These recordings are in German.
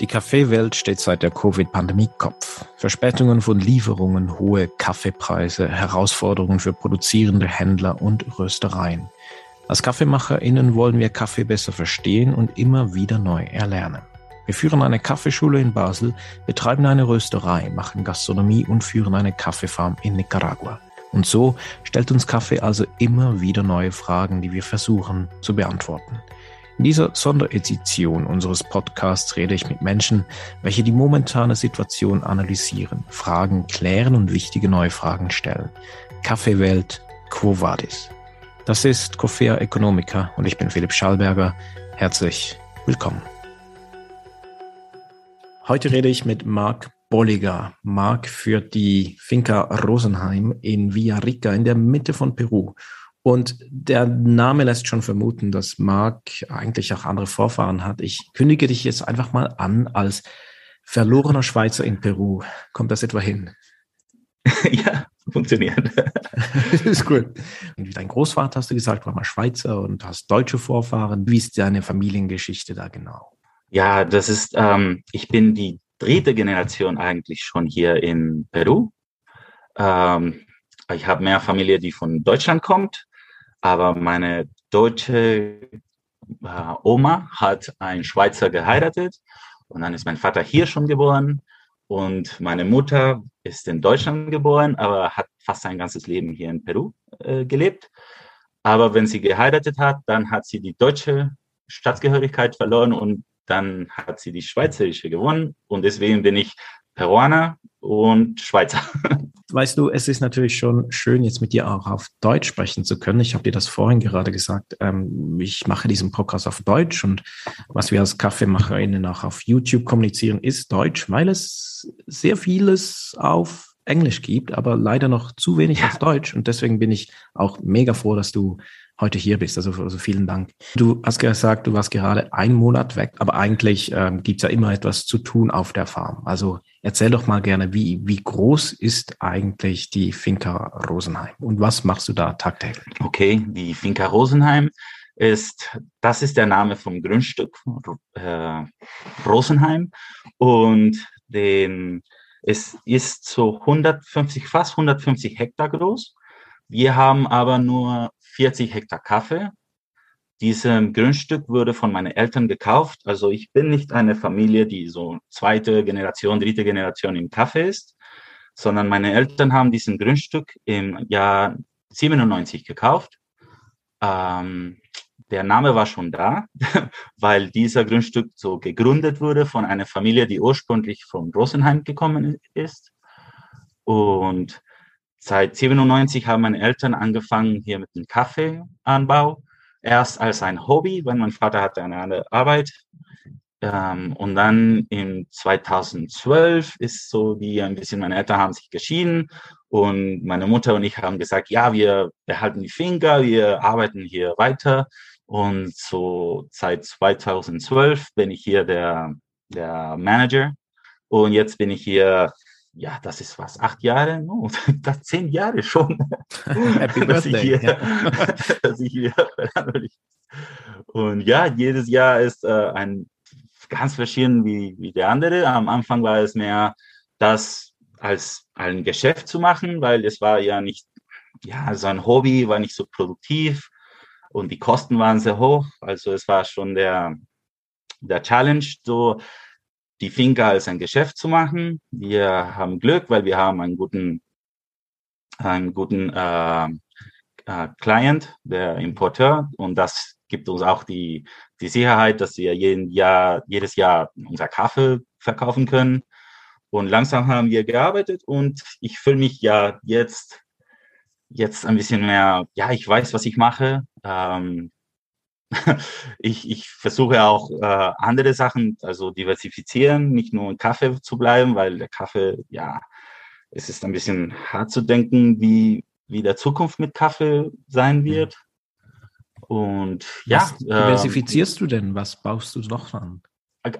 Die Kaffeewelt steht seit der Covid-Pandemie Kopf. Verspätungen von Lieferungen, hohe Kaffeepreise, Herausforderungen für produzierende Händler und Röstereien. Als KaffeemacherInnen wollen wir Kaffee besser verstehen und immer wieder neu erlernen. Wir führen eine Kaffeeschule in Basel, betreiben eine Rösterei, machen Gastronomie und führen eine Kaffeefarm in Nicaragua. Und so stellt uns Kaffee also immer wieder neue Fragen, die wir versuchen zu beantworten. In dieser Sonderedition unseres Podcasts rede ich mit Menschen, welche die momentane Situation analysieren, Fragen klären und wichtige neue Fragen stellen. Kaffeewelt, Quo Vadis? Das ist Coffea Economica und ich bin Philipp Schallberger. Herzlich willkommen. Heute rede ich mit Marc Bolliger. Marc führt die Finca Rosenheim in Villarrica in der Mitte von Peru. Und der Name lässt schon vermuten, dass Mark eigentlich auch andere Vorfahren hat. Ich kündige dich jetzt einfach mal an als verlorener Schweizer in Peru. Kommt das etwa hin? ja, funktioniert. das ist gut. Und dein Großvater hast du gesagt, war mal Schweizer und hast deutsche Vorfahren. Wie ist deine Familiengeschichte da genau? Ja, das ist, ähm, ich bin die dritte Generation eigentlich schon hier in Peru. Ähm, ich habe mehr Familie, die von Deutschland kommt aber meine deutsche äh, Oma hat einen Schweizer geheiratet und dann ist mein Vater hier schon geboren und meine Mutter ist in Deutschland geboren, aber hat fast sein ganzes Leben hier in Peru äh, gelebt. Aber wenn sie geheiratet hat, dann hat sie die deutsche Staatsgehörigkeit verloren und dann hat sie die schweizerische gewonnen. Und deswegen bin ich Peruaner und Schweizer. Weißt du, es ist natürlich schon schön, jetzt mit dir auch auf Deutsch sprechen zu können. Ich habe dir das vorhin gerade gesagt. Ähm, ich mache diesen Podcast auf Deutsch und was wir als KaffeemacherInnen auch auf YouTube kommunizieren, ist Deutsch, weil es sehr vieles auf Englisch gibt, aber leider noch zu wenig ja. auf Deutsch. Und deswegen bin ich auch mega froh, dass du heute hier bist. Also, also vielen Dank. Du hast gesagt, du warst gerade einen Monat weg, aber eigentlich ähm, gibt es ja immer etwas zu tun auf der Farm. Also erzähl doch mal gerne, wie, wie groß ist eigentlich die Finca Rosenheim und was machst du da tagtäglich? Okay, die Finca Rosenheim ist, das ist der Name vom Grundstück äh, Rosenheim und den, es ist so 150, fast 150 Hektar groß. Wir haben aber nur 40 Hektar Kaffee. Dieses Grundstück wurde von meinen Eltern gekauft. Also ich bin nicht eine Familie, die so zweite Generation, dritte Generation im Kaffee ist, sondern meine Eltern haben diesen Grundstück im Jahr 97 gekauft. Ähm, der Name war schon da, weil dieser Grundstück so gegründet wurde von einer Familie, die ursprünglich von Rosenheim gekommen ist. Und Seit 97 haben meine Eltern angefangen hier mit dem Kaffeeanbau. Erst als ein Hobby, weil mein Vater hatte eine andere Arbeit. Ähm, und dann in 2012 ist so wie ein bisschen, meine Eltern haben sich geschieden und meine Mutter und ich haben gesagt, ja, wir behalten die Finger, wir arbeiten hier weiter. Und so seit 2012 bin ich hier der, der Manager. Und jetzt bin ich hier ja, das ist was, acht Jahre, no, das zehn Jahre schon. Happy Birthday. Hier, ja. dass ich hier Und ja, jedes Jahr ist äh, ein ganz verschieden wie, wie der andere. Am Anfang war es mehr das als ein Geschäft zu machen, weil es war ja nicht, ja, so ein Hobby, war nicht so produktiv und die Kosten waren sehr hoch. Also es war schon der, der Challenge, so die Finca als ein Geschäft zu machen. Wir haben Glück, weil wir haben einen guten, einen guten äh, äh, Client, der Importeur, und das gibt uns auch die, die Sicherheit, dass wir jeden Jahr, jedes Jahr unser Kaffee verkaufen können. Und langsam haben wir gearbeitet und ich fühle mich ja jetzt, jetzt ein bisschen mehr, ja, ich weiß, was ich mache. Ähm, ich, ich versuche auch äh, andere Sachen, also diversifizieren, nicht nur in Kaffee zu bleiben, weil der Kaffee, ja, es ist ein bisschen hart zu denken, wie, wie der Zukunft mit Kaffee sein mhm. wird. Und ja. Was diversifizierst äh, du denn? Was baust du noch an?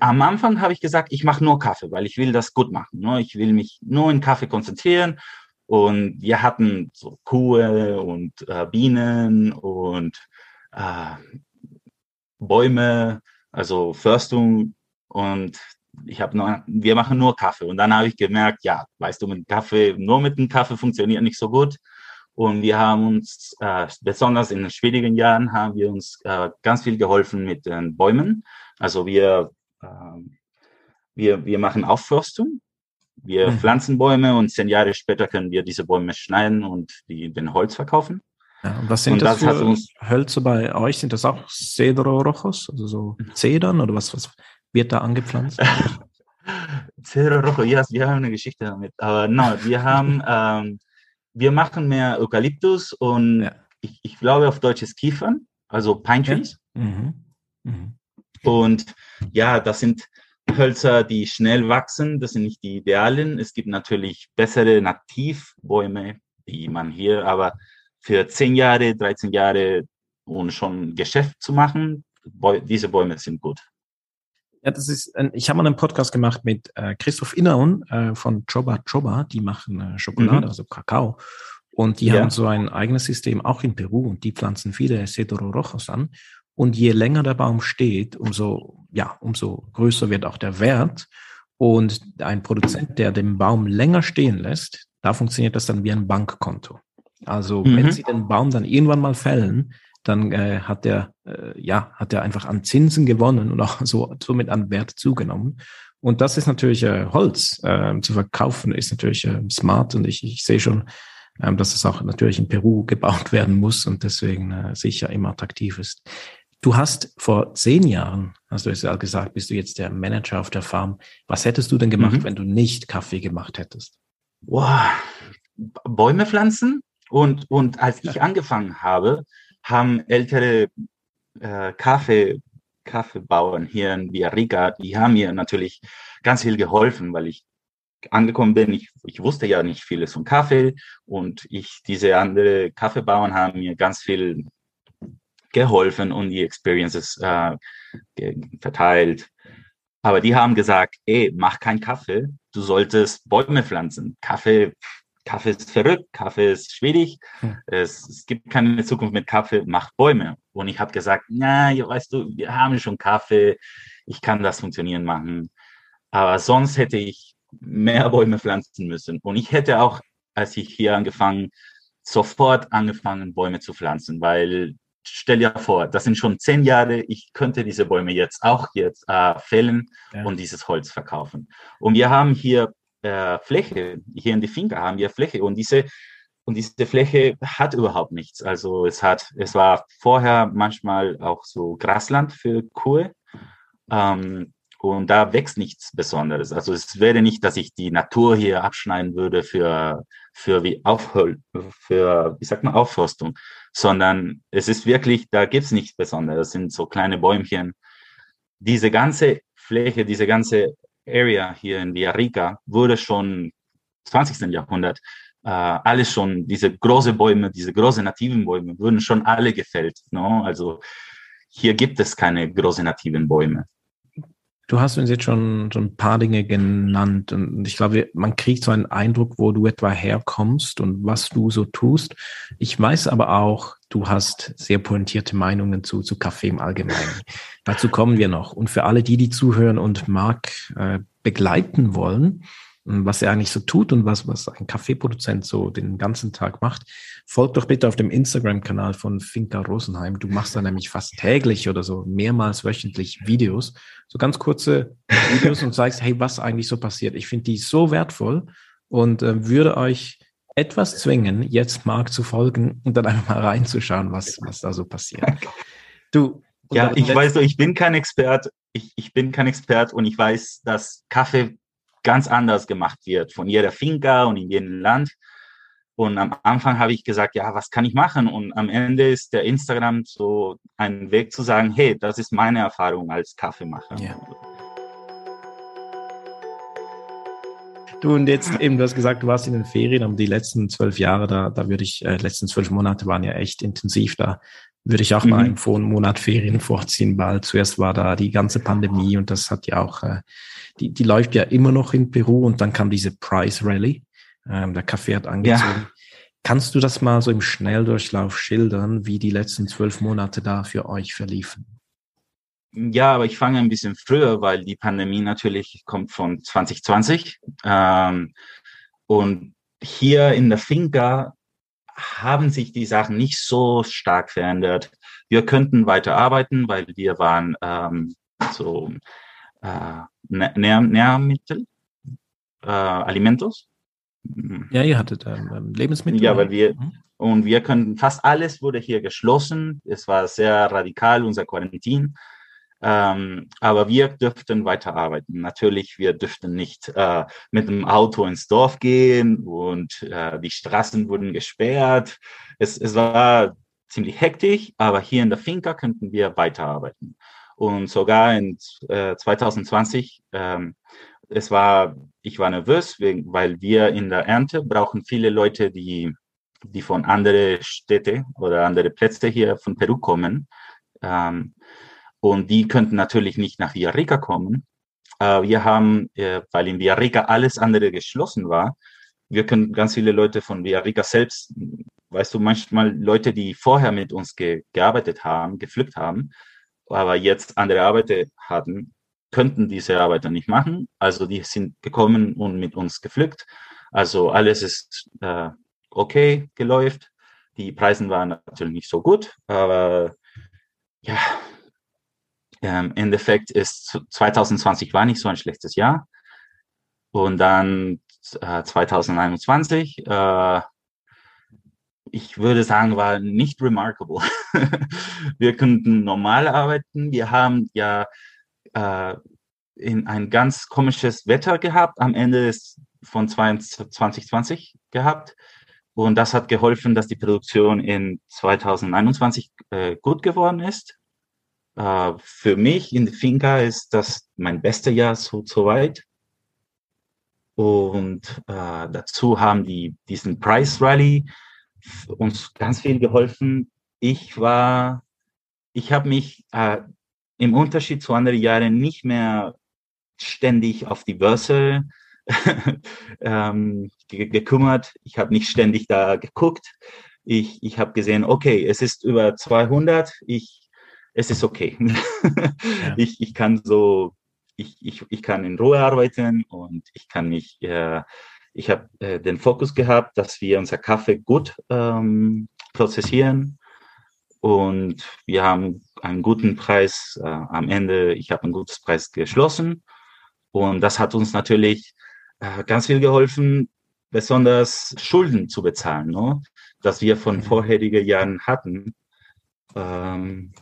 Am Anfang habe ich gesagt, ich mache nur Kaffee, weil ich will das gut machen. Ne? Ich will mich nur in Kaffee konzentrieren. Und wir hatten so Kuhe und äh, Bienen und äh, Bäume, also Förstung und ich habe nur, wir machen nur Kaffee. Und dann habe ich gemerkt, ja, weißt du, mit Kaffee, nur mit dem Kaffee funktioniert nicht so gut. Und wir haben uns, äh, besonders in den schwierigen Jahren, haben wir uns äh, ganz viel geholfen mit den Bäumen. Also wir, äh, wir, wir machen Aufforstung. Wir mhm. pflanzen Bäume und zehn Jahre später können wir diese Bäume schneiden und die, den Holz verkaufen. Ja, und was sind und das, das für Hölzer bei euch? Sind das auch Cedro Rojos, also so Zedern oder was, was wird da angepflanzt? Cedro Rojo, ja, yes, wir haben eine Geschichte damit. Aber no, wir haben ähm, wir machen mehr Eukalyptus und ja. ich, ich, glaube auf Deutsch ist Kiefern, also Pine Trees. Ja. Mhm. Mhm. Und ja, das sind Hölzer, die schnell wachsen. Das sind nicht die idealen. Es gibt natürlich bessere Nativbäume, die man hier, aber für 10 Jahre, 13 Jahre und schon Geschäft zu machen, diese Bäume sind gut. Ja, das ist, ein, ich habe mal einen Podcast gemacht mit äh, Christoph Innerun äh, von Choba Choba, die machen äh, Schokolade, mhm. also Kakao. Und die ja. haben so ein eigenes System auch in Peru und die pflanzen viele Cedro Rojos an. Und je länger der Baum steht, umso, ja, umso größer wird auch der Wert. Und ein Produzent, der den Baum länger stehen lässt, da funktioniert das dann wie ein Bankkonto. Also mhm. wenn Sie den Baum dann irgendwann mal fällen, dann äh, hat der äh, ja hat er einfach an Zinsen gewonnen und auch so somit an Wert zugenommen. Und das ist natürlich äh, Holz äh, zu verkaufen ist natürlich äh, smart und ich, ich sehe schon, äh, dass es auch natürlich in Peru gebaut werden muss und deswegen äh, sicher immer attraktiv ist. Du hast vor zehn Jahren, hast du es ja gesagt, bist du jetzt der Manager auf der Farm. Was hättest du denn gemacht, mhm. wenn du nicht Kaffee gemacht hättest? Wow. Bäume pflanzen und, und als ich angefangen habe, haben ältere äh, Kaffee, Kaffeebauern hier in Villarrica, die haben mir natürlich ganz viel geholfen, weil ich angekommen bin. Ich, ich wusste ja nicht vieles von Kaffee und ich, diese andere Kaffeebauern haben mir ganz viel geholfen und die Experiences äh, verteilt. Aber die haben gesagt, ey, mach keinen Kaffee, du solltest Bäume pflanzen. Kaffee Kaffee ist verrückt, Kaffee ist schwierig, hm. es, es, gibt keine Zukunft mit Kaffee, macht Bäume. Und ich habe gesagt, na, weißt du, wir haben schon Kaffee, ich kann das funktionieren machen. Aber sonst hätte ich mehr Bäume pflanzen müssen. Und ich hätte auch, als ich hier angefangen, sofort angefangen, Bäume zu pflanzen, weil stell dir vor, das sind schon zehn Jahre, ich könnte diese Bäume jetzt auch jetzt äh, fällen ja. und dieses Holz verkaufen. Und wir haben hier äh, Fläche. Hier in die Finca haben wir Fläche und diese und diese Fläche hat überhaupt nichts. Also es hat, es war vorher manchmal auch so Grasland für Kuh. Ähm, und da wächst nichts Besonderes. Also es wäre nicht, dass ich die Natur hier abschneiden würde für, für wie Aufhol, für, wie sagt man, Aufforstung, sondern es ist wirklich, da gibt's nichts Besonderes. Das sind so kleine Bäumchen. Diese ganze Fläche, diese ganze Area hier in Villarrica wurde schon 20. Jahrhundert äh, alles schon, diese große Bäume, diese großen nativen Bäume wurden schon alle gefällt. No? Also hier gibt es keine großen nativen Bäume. Du hast uns jetzt schon, schon ein paar Dinge genannt und ich glaube, man kriegt so einen Eindruck, wo du etwa herkommst und was du so tust. Ich weiß aber auch, du hast sehr pointierte Meinungen zu, zu Kaffee im Allgemeinen. Dazu kommen wir noch. Und für alle die, die zuhören und Marc äh, begleiten wollen, was er eigentlich so tut und was, was ein Kaffeeproduzent so den ganzen Tag macht, folgt doch bitte auf dem Instagram-Kanal von Finca Rosenheim. Du machst da nämlich fast täglich oder so mehrmals wöchentlich Videos, so ganz kurze Videos und zeigst, hey, was eigentlich so passiert. Ich finde die so wertvoll und äh, würde euch etwas zwingen, jetzt Marc zu folgen und dann einfach mal reinzuschauen, was, was da so passiert. Du. Ja, ich weiß, ich bin kein Expert. Ich, ich bin kein Expert und ich weiß, dass Kaffee ganz anders gemacht wird von jeder Finca und in jedem Land. Und am Anfang habe ich gesagt, ja, was kann ich machen? Und am Ende ist der Instagram so ein Weg zu sagen, hey, das ist meine Erfahrung als Kaffeemacher. Ja. Du und jetzt eben, du hast gesagt, du warst in den Ferien, aber die letzten zwölf Jahre, da, da würde ich, äh, letzten zwölf Monate waren ja echt intensiv. Da würde ich auch mhm. mal einen Monat Ferien vorziehen, weil zuerst war da die ganze Pandemie und das hat ja auch äh, die, die läuft ja immer noch in Peru und dann kam diese Price Rally. Ähm, der Kaffee hat angezogen. Ja. Kannst du das mal so im Schnelldurchlauf schildern, wie die letzten zwölf Monate da für euch verliefen? Ja, aber ich fange ein bisschen früher, weil die Pandemie natürlich kommt von 2020. Ähm, und hier in der Finca haben sich die Sachen nicht so stark verändert. Wir könnten weiter arbeiten, weil wir waren ähm, so äh, Nährmittel, äh, Alimentos. Ja, ihr hattet ähm, Lebensmittel. Ja, weil wir mhm. und wir könnten fast alles wurde hier geschlossen. Es war sehr radikal unser Quarantin. Ähm, aber wir dürften weiterarbeiten. Natürlich, wir dürften nicht äh, mit dem Auto ins Dorf gehen und äh, die Straßen wurden gesperrt. Es, es war ziemlich hektisch, aber hier in der Finca könnten wir weiterarbeiten. Und sogar in äh, 2020, ähm, es war, ich war nervös, wegen, weil wir in der Ernte brauchen viele Leute, die, die von anderen Städte oder andere Plätze hier von Peru kommen. Ähm, und die könnten natürlich nicht nach Villarrica kommen. Äh, wir haben, äh, weil in Villarrica alles andere geschlossen war, wir können ganz viele Leute von Villarrica selbst, weißt du, manchmal Leute, die vorher mit uns ge gearbeitet haben, gepflückt haben, aber jetzt andere Arbeiter hatten, könnten diese Arbeiter nicht machen. Also die sind gekommen und mit uns gepflückt. Also alles ist äh, okay geläuft. Die Preise waren natürlich nicht so gut, aber ja, ähm, Im Endeffekt ist 2020 war nicht so ein schlechtes Jahr. Und dann äh, 2021, äh, ich würde sagen, war nicht remarkable. wir könnten normal arbeiten. Wir haben ja äh, in ein ganz komisches Wetter gehabt am Ende des, von 2020 gehabt. Und das hat geholfen, dass die Produktion in 2021 äh, gut geworden ist. Äh, für mich in der Finca ist das mein bestes Jahr so, so weit. Und äh, dazu haben die diesen Price Rally uns ganz viel geholfen. Ich war, ich habe mich äh, im Unterschied zu anderen Jahren nicht mehr ständig auf die Börse ähm, gekümmert. Ich habe nicht ständig da geguckt. Ich, ich habe gesehen, okay, es ist über 200. Ich es ist okay. Ja. Ich, ich kann so, ich, ich, ich kann in Ruhe arbeiten und ich kann mich, äh, ich habe äh, den Fokus gehabt, dass wir unser Kaffee gut ähm, prozessieren und wir haben einen guten Preis äh, am Ende. Ich habe einen guten Preis geschlossen und das hat uns natürlich äh, ganz viel geholfen, besonders Schulden zu bezahlen, ne? dass wir von vorherigen Jahren hatten. Ähm,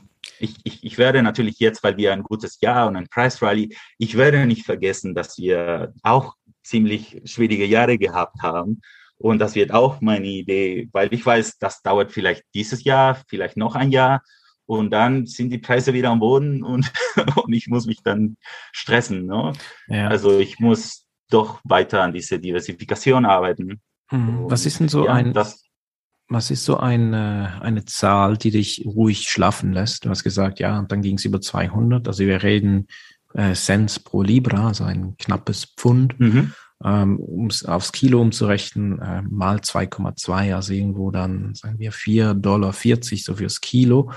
ich, ich, ich werde natürlich jetzt, weil wir ein gutes Jahr und ein Price Rally, ich werde nicht vergessen, dass wir auch ziemlich schwierige Jahre gehabt haben. Und das wird auch meine Idee, weil ich weiß, das dauert vielleicht dieses Jahr, vielleicht noch ein Jahr. Und dann sind die Preise wieder am Boden und, und ich muss mich dann stressen. Ne? Ja. Also ich muss doch weiter an diese Diversifikation arbeiten. Hm. Was ist denn so ja, ein, das, was ist so eine, eine Zahl, die dich ruhig schlafen lässt? Du hast gesagt, ja, und dann ging es über 200. Also wir reden äh, Cents pro Libra, also ein knappes Pfund. Mhm. Ähm, um es aufs Kilo umzurechnen, äh, mal 2,2, also irgendwo dann, sagen wir, 4,40 Dollar so fürs Kilo.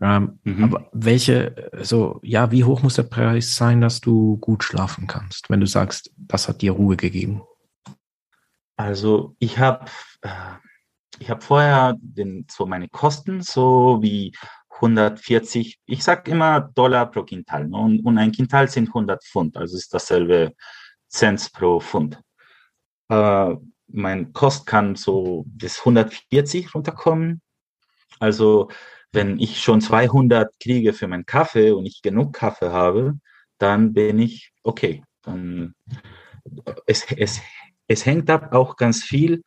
Ähm, mhm. Aber welche, so, ja, wie hoch muss der Preis sein, dass du gut schlafen kannst, wenn du sagst, das hat dir Ruhe gegeben? Also ich habe äh, ich habe vorher den, so meine Kosten so wie 140, ich sag immer Dollar pro Quintal. Ne? Und, und, ein Quintal sind 100 Pfund, also ist dasselbe Cent pro Pfund. Äh, mein Kost kann so bis 140 runterkommen. Also wenn ich schon 200 kriege für meinen Kaffee und ich genug Kaffee habe, dann bin ich okay. Dann, es, es, es hängt ab auch ganz viel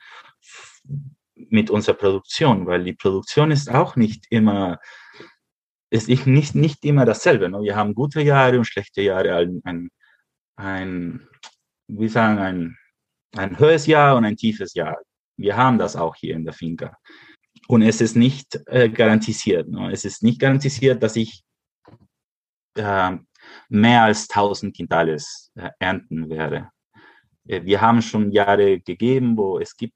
mit unserer Produktion, weil die Produktion ist auch nicht immer, ist nicht, nicht immer dasselbe. Ne? Wir haben gute Jahre und schlechte Jahre, ein, ein, ein wie sagen, ein, ein höheres Jahr und ein tiefes Jahr. Wir haben das auch hier in der Finca. Und es ist nicht äh, garantisiert. Ne? Es ist nicht garantisiert, dass ich äh, mehr als 1000 Quintales äh, ernten werde. Äh, wir haben schon Jahre gegeben, wo es gibt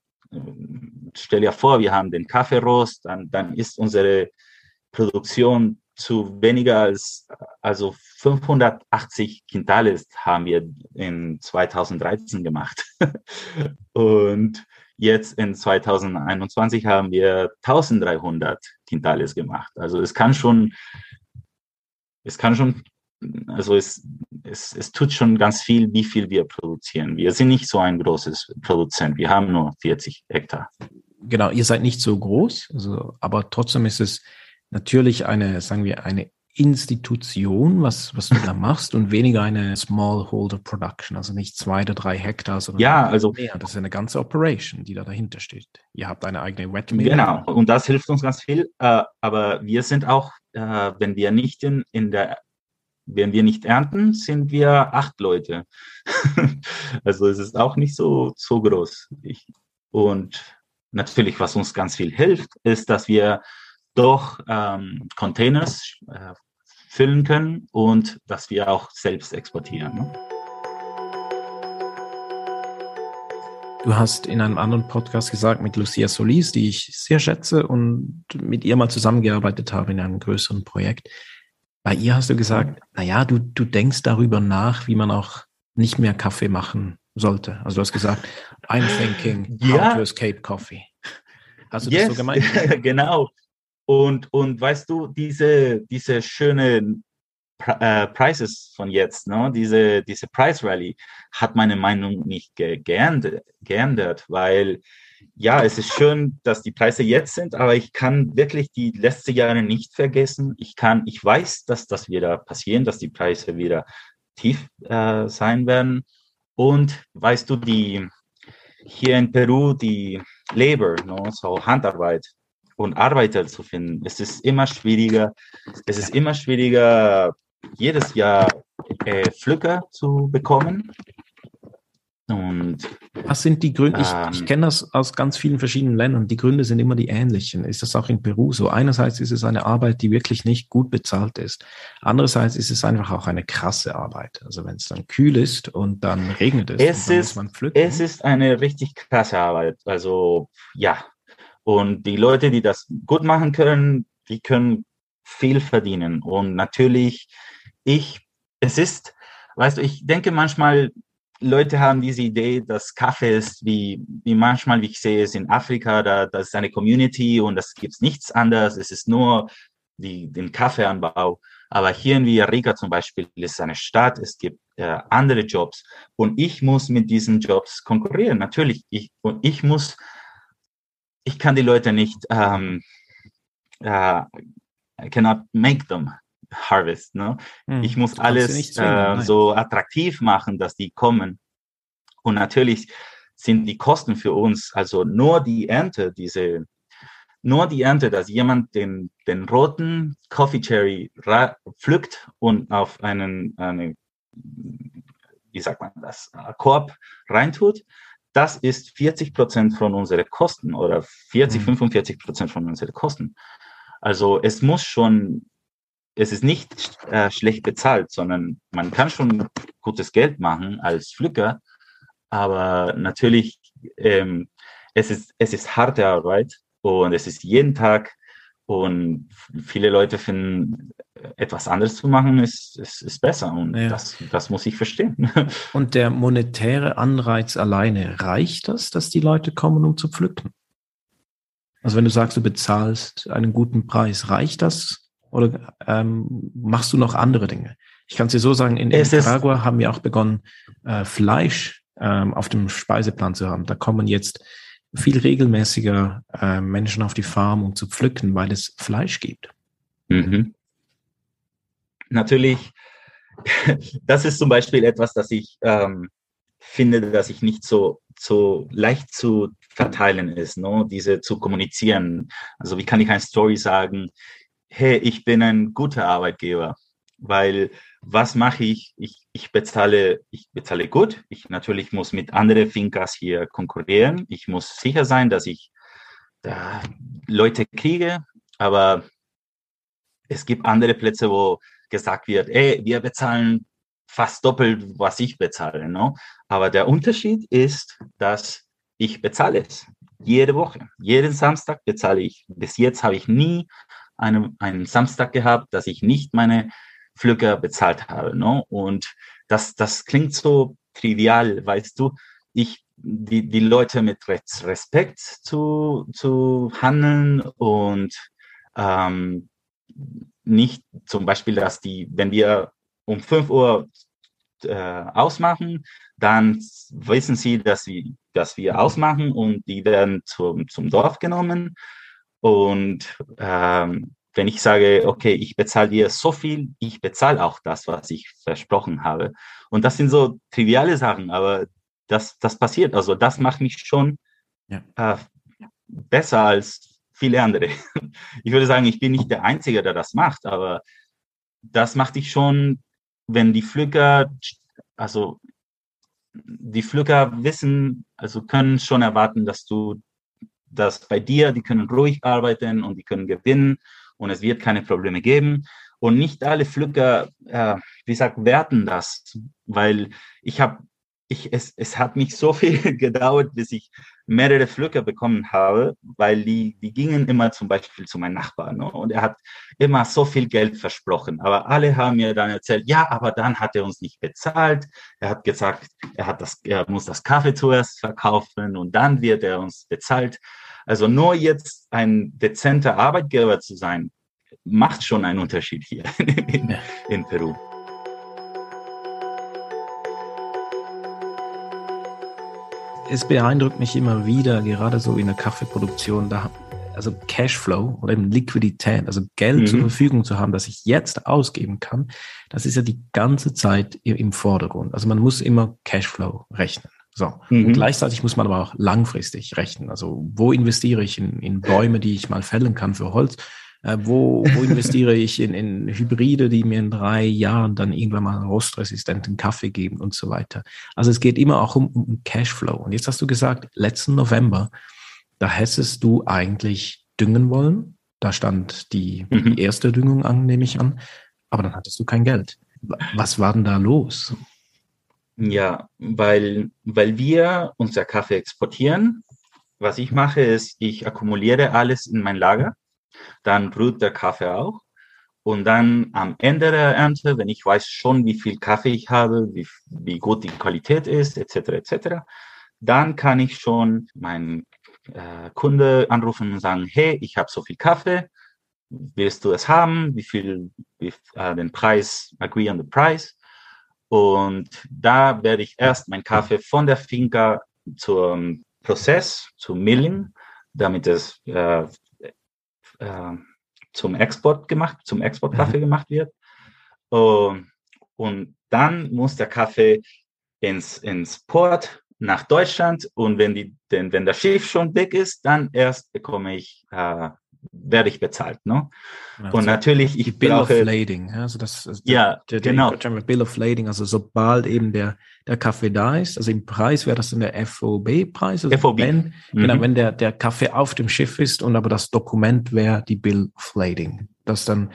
stell dir vor, wir haben den Kaffeerost, dann, dann ist unsere Produktion zu weniger als, also 580 Quintales haben wir in 2013 gemacht. Und jetzt in 2021 haben wir 1300 Quintales gemacht. Also es kann schon, es kann schon, also es, es, es tut schon ganz viel, wie viel wir produzieren. Wir sind nicht so ein großes Produzent. Wir haben nur 40 Hektar. Genau, ihr seid nicht so groß, also, aber trotzdem ist es natürlich eine, sagen wir, eine Institution, was, was du da machst und weniger eine Smallholder Production, also nicht zwei oder drei Hektar, sondern ja, also mehr. Das ist eine ganze Operation, die da dahinter steht. Ihr habt eine eigene Wetmill. Genau, und das hilft uns ganz viel. Äh, aber wir sind auch, äh, wenn wir nicht in, in der wenn wir nicht ernten, sind wir acht Leute. also es ist auch nicht so, so groß. Ich, und natürlich, was uns ganz viel hilft, ist, dass wir doch ähm, Containers äh, füllen können und dass wir auch selbst exportieren. Ne? Du hast in einem anderen Podcast gesagt mit Lucia Solis, die ich sehr schätze und mit ihr mal zusammengearbeitet habe in einem größeren Projekt. Bei ihr hast du gesagt, naja, du, du denkst darüber nach, wie man auch nicht mehr Kaffee machen sollte. Also du hast gesagt, I'm thinking ja. how to escape coffee. Hast du yes, das so gemeint? genau. Und, und weißt du, diese, diese schöne äh, Prices von jetzt, ne? diese, diese Price Rally hat meine Meinung nicht ge geändert, geändert, weil ja, es ist schön, dass die Preise jetzt sind, aber ich kann wirklich die letzten Jahre nicht vergessen. Ich kann, ich weiß, dass das wieder passieren, dass die Preise wieder tief äh, sein werden. Und weißt du, die hier in Peru die Labor, no, so Handarbeit, und Arbeiter zu finden. Es ist immer schwieriger. Es ist immer schwieriger, jedes Jahr äh, Pflücker zu bekommen. Und was sind die Gründe? Ich, ähm, ich kenne das aus ganz vielen verschiedenen Ländern. Die Gründe sind immer die ähnlichen. Ist das auch in Peru so? Einerseits ist es eine Arbeit, die wirklich nicht gut bezahlt ist. Andererseits ist es einfach auch eine krasse Arbeit. Also wenn es dann kühl ist und dann regnet es, es ist, man pflücken. Es ist eine richtig krasse Arbeit. Also ja, und die Leute, die das gut machen können, die können viel verdienen. Und natürlich, ich, es ist, weißt du, ich denke manchmal, Leute haben diese Idee, dass Kaffee ist wie, wie manchmal, wie ich sehe es in Afrika, da, das ist eine Community und das gibt's nichts anderes. Es ist nur die, den Kaffeeanbau. Aber hier in Villarrica zum Beispiel ist eine Stadt, es gibt äh, andere Jobs und ich muss mit diesen Jobs konkurrieren. Natürlich, ich, und ich muss ich kann die Leute nicht, ähm, I cannot make them harvest. Ne? Hm, ich muss alles zwingen, äh, so attraktiv machen, dass die kommen. Und natürlich sind die Kosten für uns, also nur die Ernte, diese, nur die Ernte, dass jemand den, den roten Coffee Cherry pflückt und auf einen, eine, wie sagt man das, Korb reintut, das ist 40 Prozent von unseren Kosten oder 40, mhm. 45 Prozent von unseren Kosten. Also es muss schon, es ist nicht äh, schlecht bezahlt, sondern man kann schon gutes Geld machen als Pflücker, aber natürlich, ähm, es, ist, es ist harte Arbeit und es ist jeden Tag und viele Leute finden, etwas anderes zu machen, ist, ist, ist besser. Und ja. das, das muss ich verstehen. Und der monetäre Anreiz alleine, reicht das, dass die Leute kommen, um zu pflücken? Also wenn du sagst, du bezahlst einen guten Preis, reicht das? Oder ähm, machst du noch andere Dinge? Ich kann es dir so sagen, in, in Nicaragua haben wir auch begonnen, äh, Fleisch ähm, auf dem Speiseplan zu haben. Da kommen jetzt viel regelmäßiger äh, Menschen auf die Farm, um zu pflücken, weil es Fleisch gibt. Mhm. Natürlich, das ist zum Beispiel etwas, das ich ähm, finde, dass ich nicht so, so leicht zu verteilen ist, ne? diese zu kommunizieren. Also wie kann ich eine Story sagen, hey, ich bin ein guter Arbeitgeber, weil was mache ich? Ich, ich bezahle, ich bezahle gut. Ich natürlich muss mit anderen Fincas hier konkurrieren. Ich muss sicher sein, dass ich da Leute kriege. Aber es gibt andere Plätze, wo gesagt wird, ey, wir bezahlen fast doppelt, was ich bezahle. No? Aber der Unterschied ist, dass ich bezahle es jede Woche. Jeden Samstag bezahle ich. Bis jetzt habe ich nie eine, einen Samstag gehabt, dass ich nicht meine Pflücker bezahlt habe. Ne? Und das, das klingt so trivial, weißt du. Ich, die, die Leute mit Respekt zu, zu handeln und ähm, nicht zum Beispiel, dass die, wenn wir um 5 Uhr äh, ausmachen, dann wissen sie, dass, sie, dass wir ausmachen und die werden zum, zum Dorf genommen. Und ähm, wenn ich sage, okay, ich bezahle dir so viel, ich bezahle auch das, was ich versprochen habe. Und das sind so triviale Sachen, aber das, das passiert. Also das macht mich schon ja. äh, besser als viele andere. Ich würde sagen, ich bin nicht der Einzige, der das macht, aber das macht dich schon, wenn die Pflücker, also die Pflücker wissen, also können schon erwarten, dass du das bei dir, die können ruhig arbeiten und die können gewinnen und es wird keine Probleme geben. Und nicht alle Pflücker, äh, wie gesagt, werten das, weil ich habe ich, es, es hat mich so viel gedauert, bis ich mehrere Pflücker bekommen habe, weil die, die gingen immer zum Beispiel zu meinem Nachbarn ne? und er hat immer so viel Geld versprochen. Aber alle haben mir dann erzählt, ja, aber dann hat er uns nicht bezahlt. Er hat gesagt, er, hat das, er muss das Kaffee zuerst verkaufen und dann wird er uns bezahlt. Also nur jetzt ein dezenter Arbeitgeber zu sein, macht schon einen Unterschied hier in, in Peru. Es beeindruckt mich immer wieder, gerade so in der Kaffeeproduktion, da, also Cashflow oder eben Liquidität, also Geld mhm. zur Verfügung zu haben, das ich jetzt ausgeben kann, das ist ja die ganze Zeit im Vordergrund. Also man muss immer Cashflow rechnen. So. Mhm. Und gleichzeitig muss man aber auch langfristig rechnen. Also wo investiere ich in, in Bäume, die ich mal fällen kann für Holz? Äh, wo, wo investiere ich in, in Hybride, die mir in drei Jahren dann irgendwann mal rostresistenten Kaffee geben und so weiter. Also es geht immer auch um, um Cashflow. Und jetzt hast du gesagt, letzten November, da hättest du eigentlich düngen wollen. Da stand die, mhm. die erste Düngung an, nehme ich an. Aber dann hattest du kein Geld. Was war denn da los? Ja, weil, weil wir unser Kaffee exportieren. Was ich mache, ist, ich akkumuliere alles in mein Lager dann brüht der Kaffee auch. Und dann am Ende der Ernte, wenn ich weiß schon, wie viel Kaffee ich habe, wie, wie gut die Qualität ist, etc., etc., dann kann ich schon meinen äh, Kunde anrufen und sagen, hey, ich habe so viel Kaffee, willst du es haben? Wie viel, wie, äh, den Preis, agree on the price. Und da werde ich erst meinen Kaffee von der Finca zum Prozess, zum Milling, damit es äh, äh, zum Export gemacht, zum Exportkaffee mhm. gemacht wird. Uh, und dann muss der Kaffee ins, ins Port nach Deutschland und wenn, die, denn, wenn das Schiff schon dick ist, dann erst bekomme ich äh, werde ich bezahlt. Ne? Also und natürlich, ich Bill brauche, of Lading. Also das, also ja, der, der, genau. Bill of Lading, also sobald eben der, der Kaffee da ist, also im Preis wäre das dann der FOB-Preis. Also FOB. Wenn, genau, mhm. Genau, wenn der, der Kaffee auf dem Schiff ist und aber das Dokument wäre die Bill of Lading. Das dann,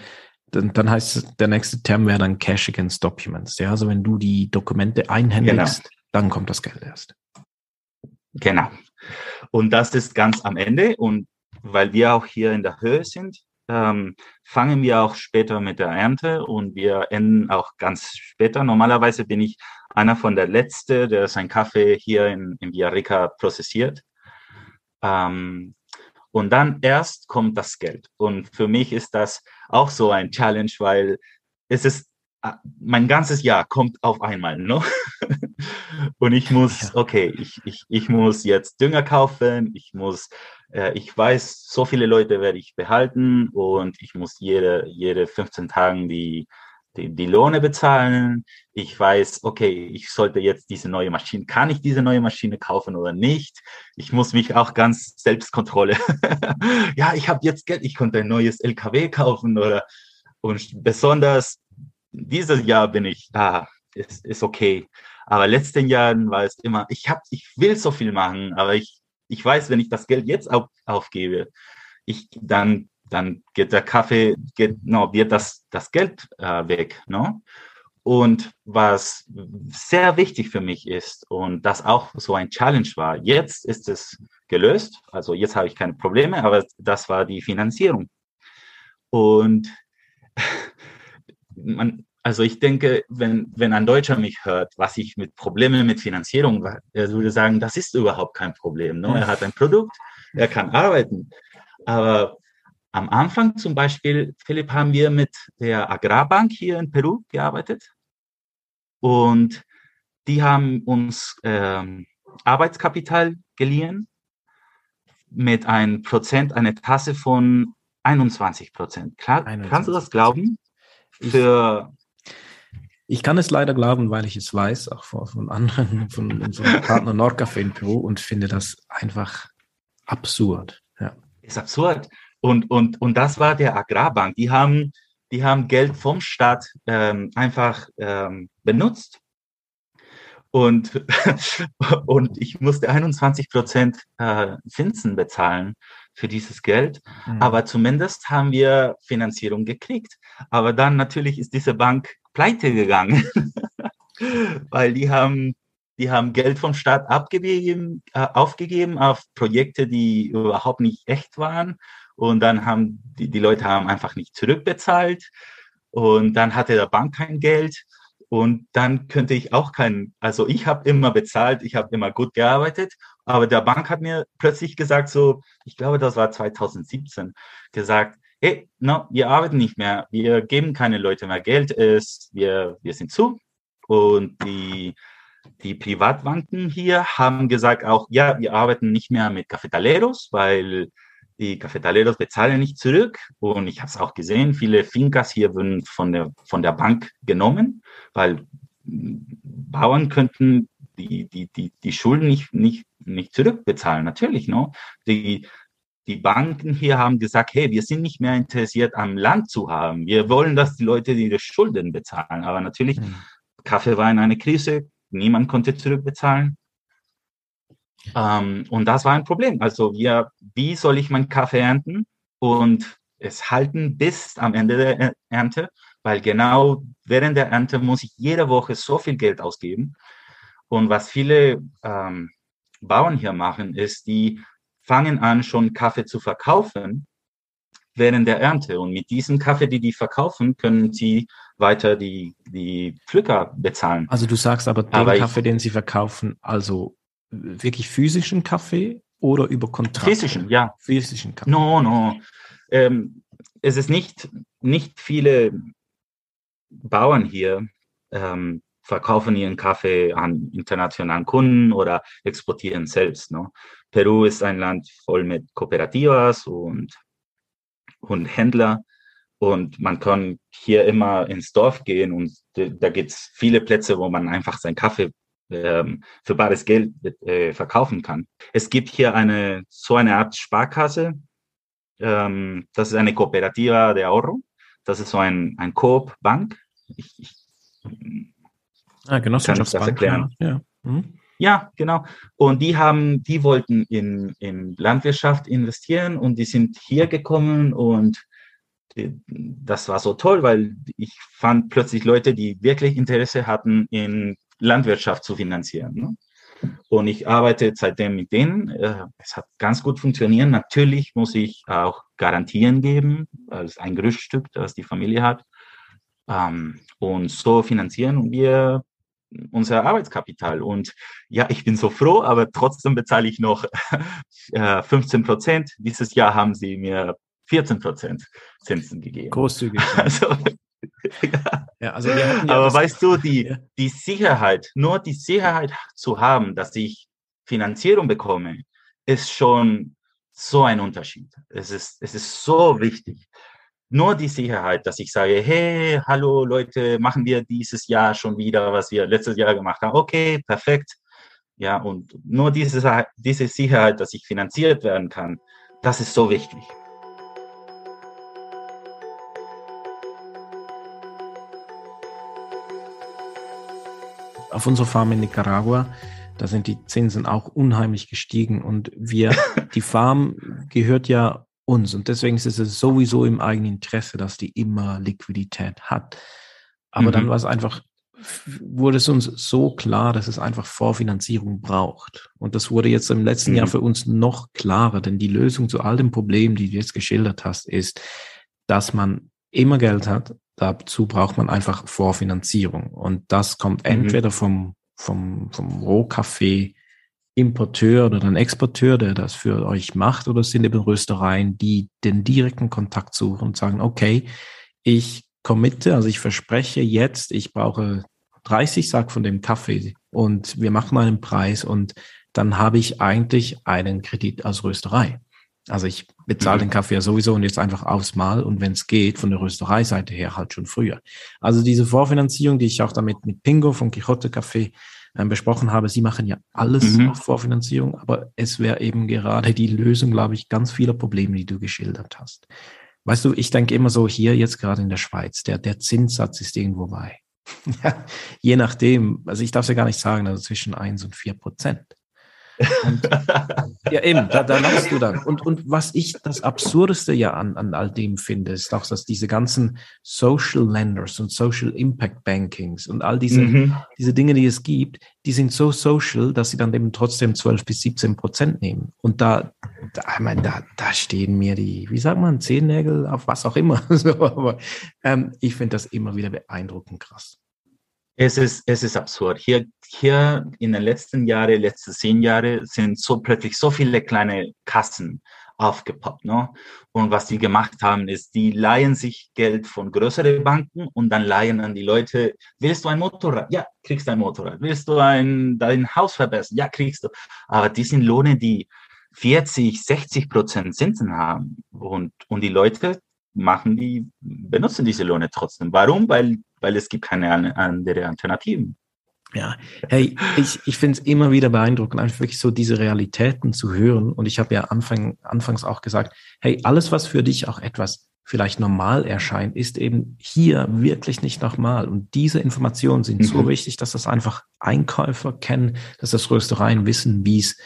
dann, dann heißt der nächste Term wäre dann Cash Against Documents. Ja, also wenn du die Dokumente einhändigst, genau. dann kommt das Geld erst. Genau. Und das ist ganz am Ende und weil wir auch hier in der Höhe sind, ähm, fangen wir auch später mit der Ernte und wir enden auch ganz später. Normalerweise bin ich einer von der Letzte, der sein Kaffee hier in, in Villarrica prozessiert. Ähm, und dann erst kommt das Geld. Und für mich ist das auch so ein Challenge, weil es ist mein ganzes Jahr kommt auf einmal, ne? Und ich muss, okay, ich, ich, ich muss jetzt Dünger kaufen, ich muss, äh, ich weiß, so viele Leute werde ich behalten und ich muss jede, jede 15 Tage die, die, die Lohne bezahlen. Ich weiß, okay, ich sollte jetzt diese neue Maschine, kann ich diese neue Maschine kaufen oder nicht? Ich muss mich auch ganz Selbstkontrolle. ja, ich habe jetzt Geld, ich konnte ein neues LKW kaufen oder und besonders dieses Jahr bin ich, ah, ist, ist okay. Aber letzten Jahren war es immer, ich hab, ich will so viel machen, aber ich, ich weiß, wenn ich das Geld jetzt auf, aufgebe, ich, dann, dann geht der Kaffee, geht, no, wird das, das Geld äh, weg, no? Und was sehr wichtig für mich ist und das auch so ein Challenge war, jetzt ist es gelöst, also jetzt habe ich keine Probleme, aber das war die Finanzierung. Und man, also ich denke, wenn, wenn ein Deutscher mich hört, was ich mit Problemen mit Finanzierung, er würde sagen, das ist überhaupt kein Problem. Ne? Er hat ein Produkt, er kann arbeiten. Aber am Anfang zum Beispiel, Philipp, haben wir mit der Agrarbank hier in Peru gearbeitet. Und die haben uns ähm, Arbeitskapital geliehen mit einem Prozent, eine Tasse von 21 Prozent. Klar, 21. Kannst du das glauben? Für ich, kann es leider glauben, weil ich es weiß, auch von, von anderen, von unserem Partner Nordcafé in Peru und finde das einfach absurd. Ja. Ist absurd. Und, und, und das war der Agrarbank. Die haben, die haben Geld vom Staat ähm, einfach ähm, benutzt und, und ich musste 21 Prozent äh, Zinsen bezahlen für dieses Geld. Mhm. Aber zumindest haben wir Finanzierung gekriegt. Aber dann natürlich ist diese Bank pleite gegangen, weil die haben, die haben Geld vom Staat abgegeben, äh, aufgegeben auf Projekte, die überhaupt nicht echt waren. Und dann haben die, die Leute haben einfach nicht zurückbezahlt. Und dann hatte der Bank kein Geld. Und dann könnte ich auch keinen, also ich habe immer bezahlt, ich habe immer gut gearbeitet, aber der Bank hat mir plötzlich gesagt, so, ich glaube, das war 2017, gesagt, hey, no, wir arbeiten nicht mehr, wir geben keine Leute mehr Geld, es, wir, wir sind zu. Und die, die Privatbanken hier haben gesagt auch, ja, wir arbeiten nicht mehr mit Cafetaleros, weil die Cafetaleros bezahlen nicht zurück. Und ich habe es auch gesehen, viele Fincas hier wurden von der, von der Bank genommen, weil Bauern könnten die, die, die, die Schulden nicht, nicht, nicht zurückbezahlen. Natürlich, no? die, die Banken hier haben gesagt, hey, wir sind nicht mehr interessiert, am Land zu haben. Wir wollen, dass die Leute ihre Schulden bezahlen. Aber natürlich, mhm. Kaffee war in einer Krise, niemand konnte zurückbezahlen. Ähm, und das war ein Problem. Also wir, wie soll ich meinen Kaffee ernten und es halten bis am Ende der Ernte? Weil genau während der Ernte muss ich jede Woche so viel Geld ausgeben. Und was viele ähm, Bauern hier machen, ist, die fangen an, schon Kaffee zu verkaufen während der Ernte. Und mit diesem Kaffee, die die verkaufen, können sie weiter die, die Pflücker bezahlen. Also du sagst aber den aber Kaffee, ich, den sie verkaufen, also wirklich physischen Kaffee oder über Kontrakt? Physischen, ja. Physischen Kaffee. No, no. Ähm, es ist nicht, nicht viele Bauern hier ähm, verkaufen ihren Kaffee an internationalen Kunden oder exportieren selbst. Ne? Peru ist ein Land voll mit Kooperativas und, und Händler. Und man kann hier immer ins Dorf gehen und da gibt es viele Plätze, wo man einfach seinen Kaffee ähm, für bares Geld äh, verkaufen kann. Es gibt hier eine so eine Art Sparkasse. Ähm, das ist eine Cooperativa de Ahorro. Das ist so ein, ein Coop-Bank. Ich, ich ah, Genossenschaftsbank. Kann ich das erklären. Ja. Mhm. ja. genau. Und die haben, die wollten in, in Landwirtschaft investieren und die sind hier gekommen und das war so toll, weil ich fand plötzlich Leute, die wirklich Interesse hatten in Landwirtschaft zu finanzieren. Ne? Und ich arbeite seitdem mit denen. Äh, es hat ganz gut funktioniert. Natürlich muss ich auch Garantien geben, als ein Gerüststück, das die Familie hat. Ähm, und so finanzieren wir unser Arbeitskapital. Und ja, ich bin so froh, aber trotzdem bezahle ich noch 15 äh, Prozent. Dieses Jahr haben sie mir 14 Prozent Zinsen gegeben. Großzügig. Also, ja. also ja Aber weißt du, die, ja. die Sicherheit, nur die Sicherheit zu haben, dass ich Finanzierung bekomme, ist schon so ein Unterschied. Es ist, es ist so wichtig. Nur die Sicherheit, dass ich sage, hey, hallo Leute, machen wir dieses Jahr schon wieder, was wir letztes Jahr gemacht haben. Okay, perfekt. Ja, und nur diese, diese Sicherheit, dass ich finanziert werden kann, das ist so wichtig. Auf unserer Farm in Nicaragua, da sind die Zinsen auch unheimlich gestiegen und wir, die Farm gehört ja uns und deswegen ist es sowieso im eigenen Interesse, dass die immer Liquidität hat. Aber mhm. dann war es einfach, wurde es uns so klar, dass es einfach Vorfinanzierung braucht. Und das wurde jetzt im letzten mhm. Jahr für uns noch klarer, denn die Lösung zu all den Problemen, die du jetzt geschildert hast, ist, dass man immer Geld hat. Dazu braucht man einfach Vorfinanzierung. Und das kommt mhm. entweder vom, vom, vom Rohkaffee Importeur oder ein Exporteur, der das für euch macht, oder es sind eben Röstereien, die den direkten Kontakt suchen und sagen, okay, ich committe, also ich verspreche jetzt, ich brauche 30 Sack von dem Kaffee und wir machen einen Preis und dann habe ich eigentlich einen Kredit als Rösterei. Also ich bezahle den Kaffee ja sowieso und jetzt einfach aufs Mal und wenn es geht, von der Röstereiseite her halt schon früher. Also diese Vorfinanzierung, die ich auch damit mit Pingo von Quixote Café ähm, besprochen habe, sie machen ja alles mhm. auf Vorfinanzierung, aber es wäre eben gerade die Lösung, glaube ich, ganz vieler Probleme, die du geschildert hast. Weißt du, ich denke immer so hier jetzt gerade in der Schweiz, der, der Zinssatz ist irgendwo bei. ja, je nachdem, also ich darf es ja gar nicht sagen, also zwischen eins und vier Prozent. Und, ja, eben, da, da lachst du dann. Und, und was ich das Absurdeste ja an, an all dem finde, ist auch, dass diese ganzen Social Lenders und Social Impact Bankings und all diese, mhm. diese Dinge, die es gibt, die sind so social, dass sie dann eben trotzdem 12 bis 17 Prozent nehmen. Und da, da, ich meine, da, da stehen mir die, wie sagt man, Zehennägel auf was auch immer. aber ähm, ich finde das immer wieder beeindruckend krass. Es ist, es ist absurd. Hier, hier in den letzten Jahren, letzten zehn Jahre, sind so plötzlich so viele kleine Kassen aufgepoppt. Ne? Und was die gemacht haben, ist, die leihen sich Geld von größeren Banken und dann leihen an die Leute, willst du ein Motorrad? Ja, kriegst du ein Motorrad. Willst du ein, dein Haus verbessern? Ja, kriegst du. Aber die sind Lohne, die 40, 60 Prozent Zinsen haben. Und, und die Leute machen die, benutzen diese Lohne trotzdem. Warum? Weil weil es gibt keine andere Alternativen. Ja, hey, ich, ich finde es immer wieder beeindruckend, einfach wirklich so diese Realitäten zu hören. Und ich habe ja Anfang, anfangs auch gesagt, hey, alles, was für dich auch etwas vielleicht normal erscheint, ist eben hier wirklich nicht normal. Und diese Informationen sind mhm. so wichtig, dass das einfach Einkäufer kennen, dass das Röstereien wissen, wie es,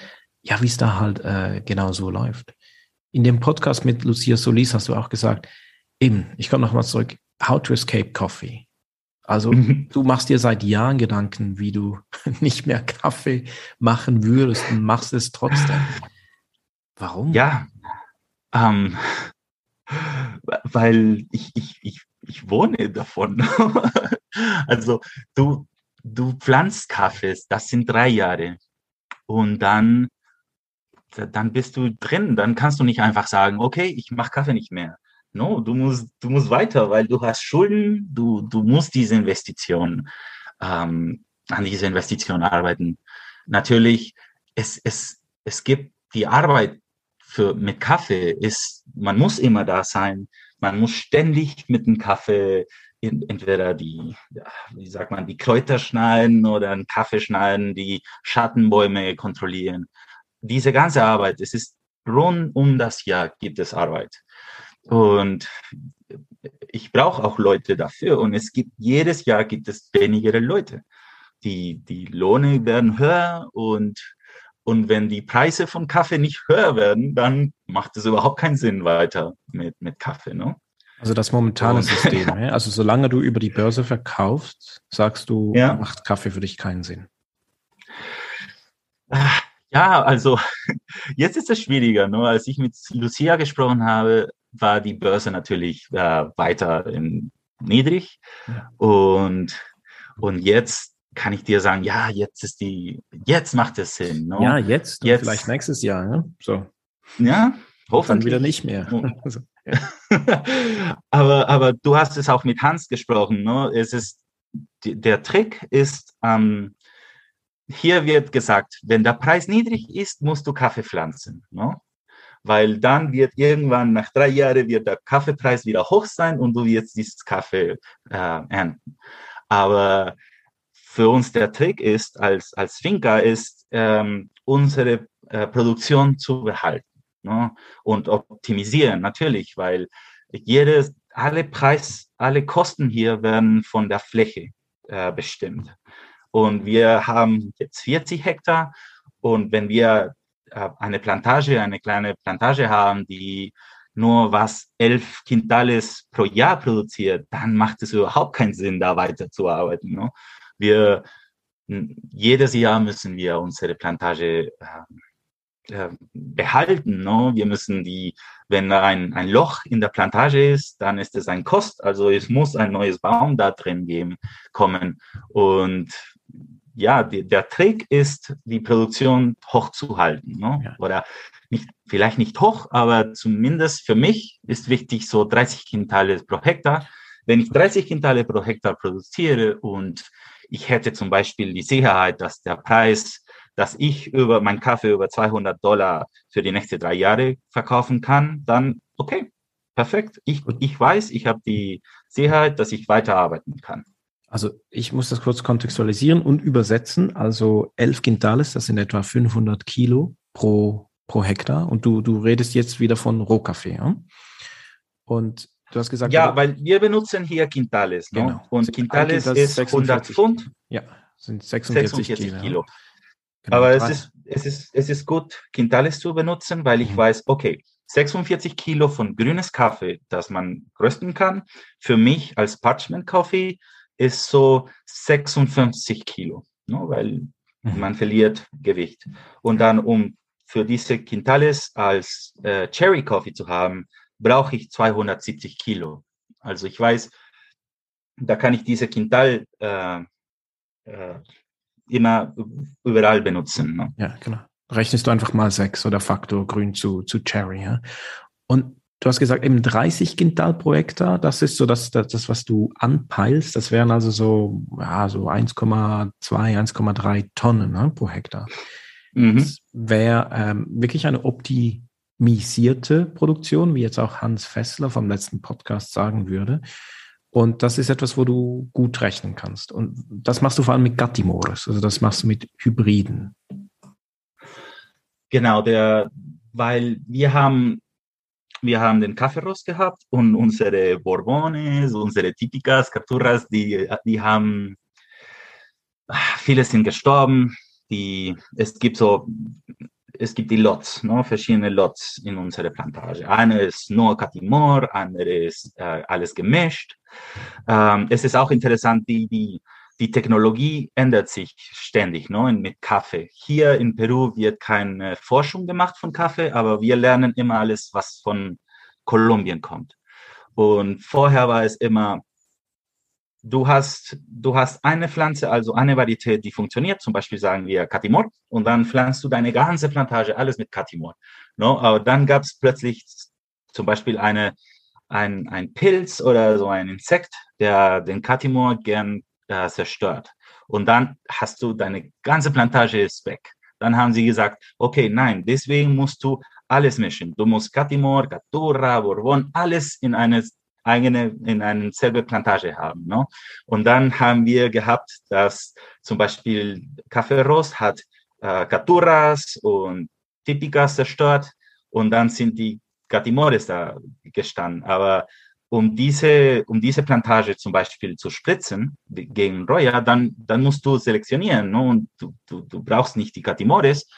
ja, wie es da halt äh, genau so läuft. In dem Podcast mit Lucia Solis hast du auch gesagt, eben, ich komme nochmal zurück, How to Escape Coffee. Also mhm. du machst dir seit Jahren Gedanken, wie du nicht mehr Kaffee machen würdest und machst es trotzdem. Warum? Ja, ähm, weil ich, ich, ich, ich wohne davon. also du, du pflanzt Kaffees, das sind drei Jahre. Und dann, dann bist du drin. Dann kannst du nicht einfach sagen, okay, ich mache Kaffee nicht mehr. No, du musst, du musst weiter, weil du hast Schulden, du, du musst diese Investition, ähm, an diese Investition arbeiten. Natürlich, es, es, es gibt die Arbeit für, mit Kaffee ist, man muss immer da sein. Man muss ständig mit dem Kaffee entweder die, wie sagt man, die Kräuter schneiden oder einen Kaffee schneiden, die Schattenbäume kontrollieren. Diese ganze Arbeit, es ist rund um das Jahr gibt es Arbeit. Und ich brauche auch Leute dafür. Und es gibt jedes Jahr gibt es weniger Leute. Die, die Lohne werden höher und, und wenn die Preise von Kaffee nicht höher werden, dann macht es überhaupt keinen Sinn weiter mit, mit Kaffee. Ne? Also das momentane und, System. Also solange du über die Börse verkaufst, sagst du, ja. macht Kaffee für dich keinen Sinn. Ja, also jetzt ist es schwieriger. Ne? Als ich mit Lucia gesprochen habe, war die Börse natürlich äh, weiter in, niedrig. Ja. Und, und jetzt kann ich dir sagen, ja, jetzt ist die, jetzt macht es Sinn. Ne? Ja, jetzt, jetzt, vielleicht nächstes Jahr. Ne? So. Ja, hoffentlich. Dann wieder nicht mehr. Also, aber, aber du hast es auch mit Hans gesprochen. Ne? Es ist, der Trick ist, ähm, hier wird gesagt, wenn der Preis niedrig ist, musst du Kaffee pflanzen. Ne? Weil dann wird irgendwann nach drei Jahren wird der Kaffeepreis wieder hoch sein und du wirst dieses Kaffee äh, ernten. Aber für uns der Trick ist, als, als Finca, ist, ähm, unsere äh, Produktion zu behalten ne? und optimisieren, natürlich, weil jedes, alle Preis, alle Kosten hier werden von der Fläche äh, bestimmt. Und wir haben jetzt 40 Hektar und wenn wir eine Plantage, eine kleine Plantage haben, die nur was elf Quintales pro Jahr produziert, dann macht es überhaupt keinen Sinn, da weiterzuarbeiten. Ne? Wir, jedes Jahr müssen wir unsere Plantage äh, äh, behalten. No? Wir müssen die, wenn ein, ein Loch in der Plantage ist, dann ist es ein Kost. Also es muss ein neues Baum da drin geben, kommen. Und ja, die, der Trick ist, die Produktion hochzuhalten. No? Ja. Oder nicht, vielleicht nicht hoch, aber zumindest für mich ist wichtig so 30 Quintale pro Hektar. Wenn ich 30 Quintale pro Hektar produziere und ich hätte zum Beispiel die Sicherheit, dass der Preis dass ich über meinen Kaffee über 200 Dollar für die nächsten drei Jahre verkaufen kann, dann okay, perfekt. Ich, ich weiß, ich habe die Sicherheit, dass ich weiterarbeiten kann. Also ich muss das kurz kontextualisieren und übersetzen. Also 11 Quintales, das sind etwa 500 Kilo pro, pro Hektar. Und du, du redest jetzt wieder von Rohkaffee. Ja? Und du hast gesagt... Ja, weil wir benutzen hier Quintales. Ne? Genau. Und Quintales, Quintales ist 100 Pfund. Ja, sind 46, 46 Kilo. Kilo. Genau, Aber es ist, es, ist, es ist gut, Quintales zu benutzen, weil ich mhm. weiß, okay, 46 Kilo von grünes Kaffee, das man rösten kann, für mich als Parchment Coffee ist so 56 Kilo, ne, weil mhm. man verliert Gewicht. Und dann, um für diese Quintales als äh, Cherry Coffee zu haben, brauche ich 270 Kilo. Also ich weiß, da kann ich diese Quintal äh, äh, immer überall benutzen. Ne? Ja, genau. Rechnest du einfach mal sechs oder Faktor grün zu, zu Cherry. Ja? Und du hast gesagt, eben 30 Quintal pro Hektar, das ist so das, das, das was du anpeilst. Das wären also so, ja, so 1,2, 1,3 Tonnen ne, pro Hektar. Mhm. Das wäre ähm, wirklich eine optimisierte Produktion, wie jetzt auch Hans Fessler vom letzten Podcast sagen würde. Und das ist etwas, wo du gut rechnen kannst. Und das machst du vor allem mit Gattimores, also das machst du mit Hybriden. Genau, der, weil wir haben, wir haben den Kaffeerost gehabt und unsere Bourbones, unsere Tipicas, Capturas, die, die haben, viele sind gestorben. Die, es gibt so es gibt die Lots, ne, verschiedene Lots in unserer Plantage. Eine ist nur Katimor, andere ist äh, alles gemischt. Ähm, es ist auch interessant, die, die, die Technologie ändert sich ständig ne, mit Kaffee. Hier in Peru wird keine Forschung gemacht von Kaffee, aber wir lernen immer alles, was von Kolumbien kommt. Und vorher war es immer du hast, du hast eine Pflanze, also eine Varietät, die funktioniert, zum Beispiel sagen wir Katimor, und dann pflanzt du deine ganze Plantage, alles mit Katimor. No? Aber dann gab es plötzlich zum Beispiel eine, ein, ein Pilz oder so ein Insekt, der den Katimor gern äh, zerstört. Und dann hast du deine ganze Plantage ist weg. Dann haben sie gesagt, okay, nein, deswegen musst du alles mischen. Du musst Katimor, Caturra, Bourbon, alles in eine eigene, in einer selben Plantage haben. Ne? Und dann haben wir gehabt, dass zum Beispiel Kaffeerost hat äh, Caturas und Tipicas zerstört und dann sind die Gatimores da gestanden. Aber um diese, um diese Plantage zum Beispiel zu spritzen gegen Roya, dann, dann musst du selektionieren. Ne? Und du, du, du brauchst nicht die Gatimores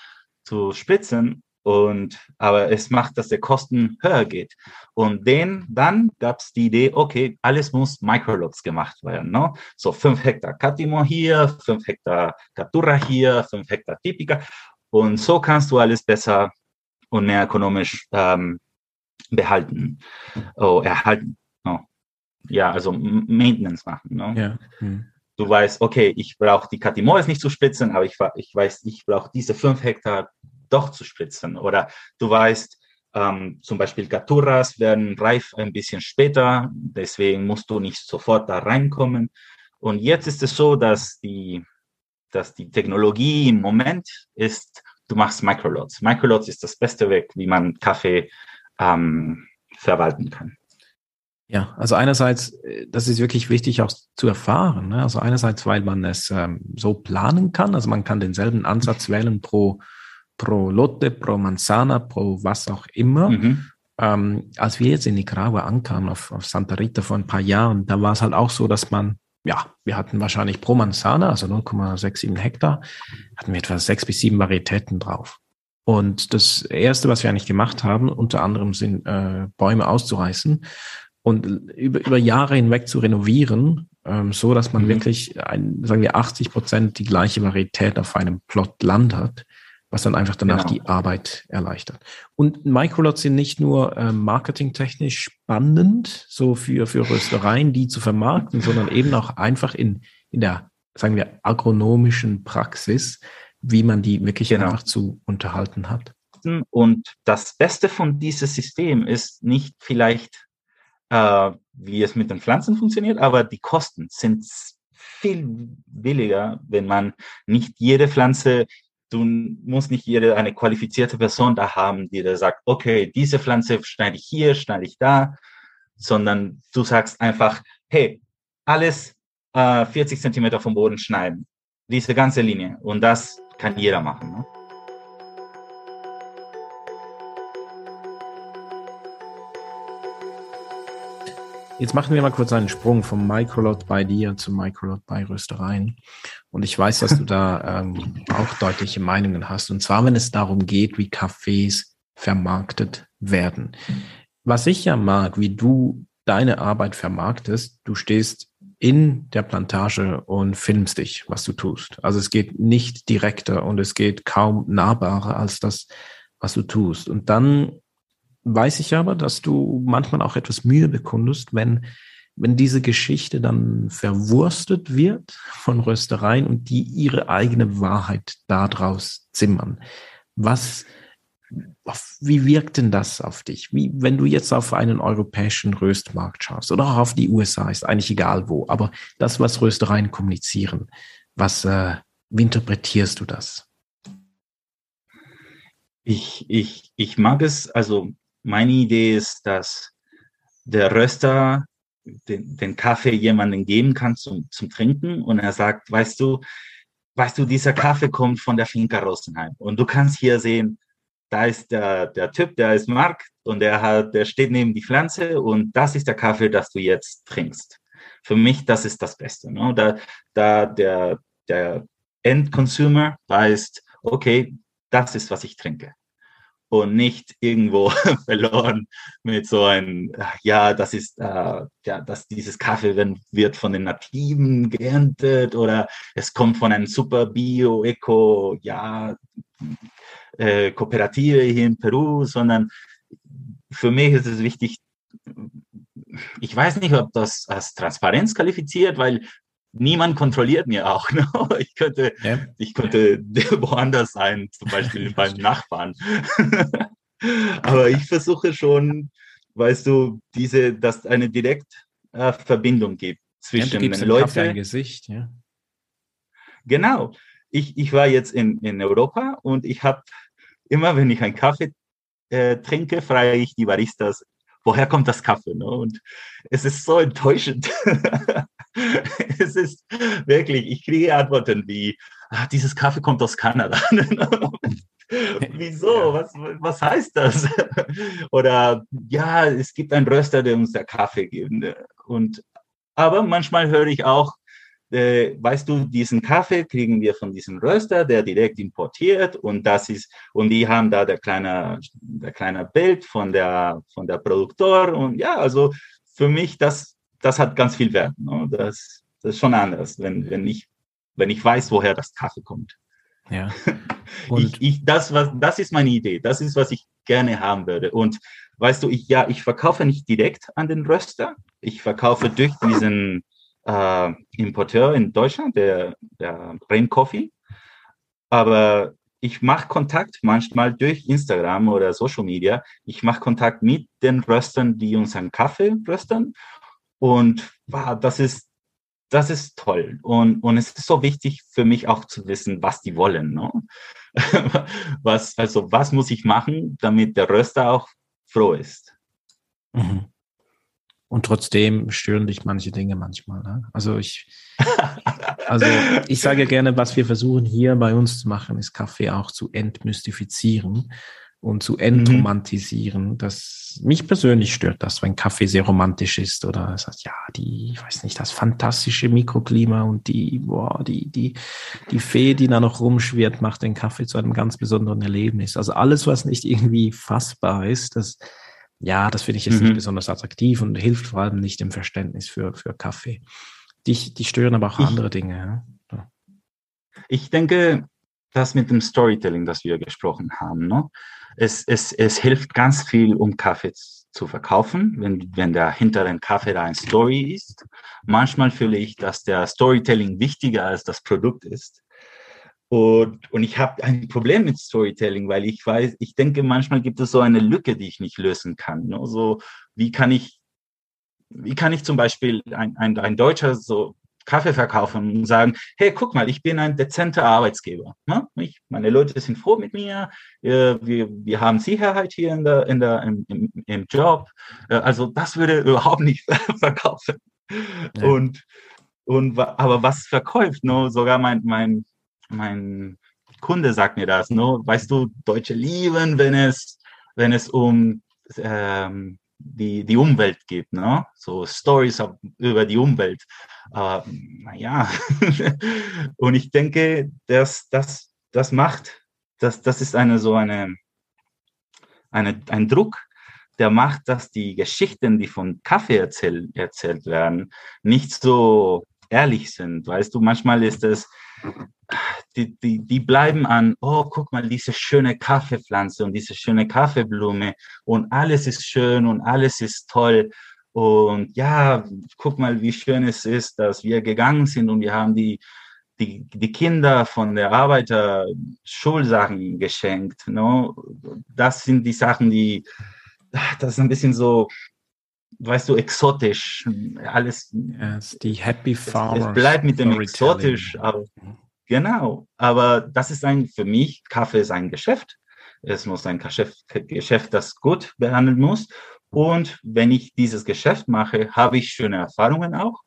zu spritzen, und, aber es macht, dass der Kosten höher geht. Und den, dann gab es die Idee, okay, alles muss Microlots gemacht werden. Ne? So fünf Hektar Katimo hier, fünf Hektar Captura hier, fünf Hektar Typica. Und so kannst du alles besser und mehr ökonomisch ähm, behalten, oh, erhalten. Oh. Ja, also Maintenance machen. Ne? Ja. Hm. Du weißt, okay, ich brauche die Katimores nicht zu spitzen, aber ich, ich weiß, ich brauche diese fünf Hektar doch zu spritzen. Oder du weißt, ähm, zum Beispiel Gaturras werden reif ein bisschen später, deswegen musst du nicht sofort da reinkommen. Und jetzt ist es so, dass die, dass die Technologie im Moment ist, du machst Microlots. Microlots ist das beste Weg, wie man Kaffee ähm, verwalten kann. Ja, also einerseits, äh, das ist wirklich wichtig auch zu erfahren. Ne? Also einerseits, weil man es ähm, so planen kann, also man kann denselben Ansatz wählen pro pro Lotte, pro Manzana, pro was auch immer. Mhm. Ähm, als wir jetzt in Nicaragua ankamen, auf, auf Santa Rita vor ein paar Jahren, da war es halt auch so, dass man, ja, wir hatten wahrscheinlich pro Manzana, also 0,67 Hektar, hatten wir etwa sechs bis sieben Varietäten drauf. Und das Erste, was wir eigentlich gemacht haben, unter anderem sind äh, Bäume auszureißen und über, über Jahre hinweg zu renovieren, ähm, so dass man mhm. wirklich, ein, sagen wir, 80 Prozent die gleiche Varietät auf einem Plot Land hat was dann einfach danach genau. die Arbeit erleichtert. Und Microlots sind nicht nur äh, marketingtechnisch spannend, so für, für Röstereien, die zu vermarkten, sondern eben auch einfach in, in der, sagen wir, agronomischen Praxis, wie man die wirklich genau. einfach zu unterhalten hat. Und das Beste von diesem System ist nicht vielleicht, äh, wie es mit den Pflanzen funktioniert, aber die Kosten sind viel billiger, wenn man nicht jede Pflanze du musst nicht jede eine qualifizierte Person da haben, die da sagt, okay, diese Pflanze schneide ich hier, schneide ich da, sondern du sagst einfach, hey, alles äh, 40 Zentimeter vom Boden schneiden, diese ganze Linie und das kann jeder machen. Ne? Jetzt machen wir mal kurz einen Sprung vom Microlot bei dir zum Microlot bei Röstereien. Und ich weiß, dass du da ähm, auch deutliche Meinungen hast. Und zwar, wenn es darum geht, wie Cafés vermarktet werden. Was ich ja mag, wie du deine Arbeit vermarktest, du stehst in der Plantage und filmst dich, was du tust. Also es geht nicht direkter und es geht kaum nahbarer als das, was du tust. Und dann weiß ich aber, dass du manchmal auch etwas Mühe bekundest, wenn, wenn diese Geschichte dann verwurstet wird von Röstereien und die ihre eigene Wahrheit daraus zimmern. Was, wie wirkt denn das auf dich? Wie, wenn du jetzt auf einen europäischen Röstmarkt schaust oder auch auf die USA, ist eigentlich egal wo, aber das, was Röstereien kommunizieren, was, äh, wie interpretierst du das? Ich, ich, ich mag es, also meine Idee ist, dass der Röster den, den Kaffee jemandem geben kann zum, zum Trinken und er sagt, weißt du, weißt du, dieser Kaffee kommt von der Finca Rosenheim und du kannst hier sehen, da ist der, der Typ, der ist Mark und der hat, der steht neben die Pflanze und das ist der Kaffee, das du jetzt trinkst. Für mich, das ist das Beste. Ne? Da, da der, der Endconsumer weiß, okay, das ist, was ich trinke und nicht irgendwo verloren mit so ein, ja, das ist, äh, ja, dass dieses Kaffee wird von den Nativen geerntet oder es kommt von einem super Bio, Eco, ja, äh, Kooperative hier in Peru, sondern für mich ist es wichtig, ich weiß nicht, ob das als Transparenz qualifiziert, weil niemand kontrolliert mir auch. Ne? Ich könnte, ja. ich könnte woanders sein, zum Beispiel beim Nachbarn. Aber ich versuche schon, weißt du, diese, dass eine Direktverbindung äh, gibt zwischen ja, den Leuten. ein Gesicht, ja. Genau. Ich, ich war jetzt in, in Europa und ich habe immer, wenn ich einen Kaffee äh, trinke, frage ich die Baristas, woher kommt das Kaffee? Ne? Und es ist so enttäuschend. es ist wirklich, ich kriege Antworten wie, ah, dieses Kaffee kommt aus Kanada. Wieso? Was, was heißt das? Oder ja, es gibt einen Röster, der uns der Kaffee gibt. Und, aber manchmal höre ich auch, äh, weißt du, diesen Kaffee kriegen wir von diesem Röster, der direkt importiert und das ist, und die haben da der kleine, der kleine Bild von der, von der Produktor und ja, also für mich, das, das hat ganz viel Wert. Ne? Das, das ist schon anders, wenn, wenn ich, wenn ich weiß, woher das Kaffee kommt. Ja. Und ich, ich, das, was, das ist meine Idee. Das ist, was ich gerne haben würde. Und weißt du, ich, ja, ich verkaufe nicht direkt an den Röster. Ich verkaufe durch diesen äh, Importeur in Deutschland, der, der Brain Coffee. Aber ich mache Kontakt manchmal durch Instagram oder Social Media. Ich mache Kontakt mit den Röstern, die unseren Kaffee röstern. Und wow, das ist, das ist toll. Und, und es ist so wichtig für mich auch zu wissen, was die wollen. Ne? was, also, was muss ich machen, damit der Röster auch froh ist? Mhm. Und trotzdem stören dich manche Dinge manchmal. Ne? Also ich, also ich sage gerne, was wir versuchen hier bei uns zu machen, ist Kaffee auch zu entmystifizieren und zu entromantisieren. Mhm. Das mich persönlich stört das, wenn Kaffee sehr romantisch ist oder es sagt, ja, die, ich weiß nicht, das fantastische Mikroklima und die, boah, die, die, die Fee, die da noch rumschwirrt, macht den Kaffee zu einem ganz besonderen Erlebnis. Also alles, was nicht irgendwie fassbar ist, das ja, das finde ich jetzt mhm. nicht besonders attraktiv und hilft vor allem nicht im Verständnis für, für Kaffee. Die, die stören aber auch ich, andere Dinge. Ja? Ich denke, das mit dem Storytelling, das wir gesprochen haben. Ne? Es, es, es hilft ganz viel, um Kaffee zu verkaufen, wenn, wenn der hinter dem Kaffee da ein Story ist. Manchmal fühle ich, dass der Storytelling wichtiger als das Produkt ist. Und, und ich habe ein Problem mit Storytelling, weil ich weiß, ich denke, manchmal gibt es so eine Lücke, die ich nicht lösen kann. Ne? So, wie kann ich, wie kann ich zum Beispiel ein, ein, ein Deutscher so Kaffee verkaufen und sagen, hey, guck mal, ich bin ein dezenter Arbeitsgeber. Ne? Ich, meine Leute sind froh mit mir, äh, wir, wir haben Sicherheit hier in der, in der, im, im, im Job. Äh, also das würde überhaupt nicht verkaufen. Ja. Und, und aber was verkauft? No? Sogar mein, mein, mein Kunde sagt mir das. No? Weißt du, Deutsche lieben, wenn es, wenn es um ähm, die, die Umwelt geht, ne? so Stories über die Umwelt. Aber naja, und ich denke, dass das, das macht, das, das ist eine so eine, eine, ein Druck, der macht, dass die Geschichten, die von Kaffee erzähl, erzählt werden, nicht so ehrlich sind. Weißt du, manchmal ist es, die, die, die bleiben an, oh, guck mal, diese schöne Kaffeepflanze und diese schöne Kaffeeblume und alles ist schön und alles ist toll. Und ja, guck mal, wie schön es ist, dass wir gegangen sind und wir haben die, die, die Kinder von der Arbeiter Schulsachen geschenkt. No? Das sind die Sachen, die, das ist ein bisschen so, weißt du, exotisch. Alles. Yes, die Happy Farmers. Es, es bleibt mit dem exotisch, aber, genau. Aber das ist ein, für mich, Kaffee ist ein Geschäft. Es muss ein Geschäft, Geschäft, das gut behandeln muss. Und wenn ich dieses Geschäft mache, habe ich schöne Erfahrungen auch.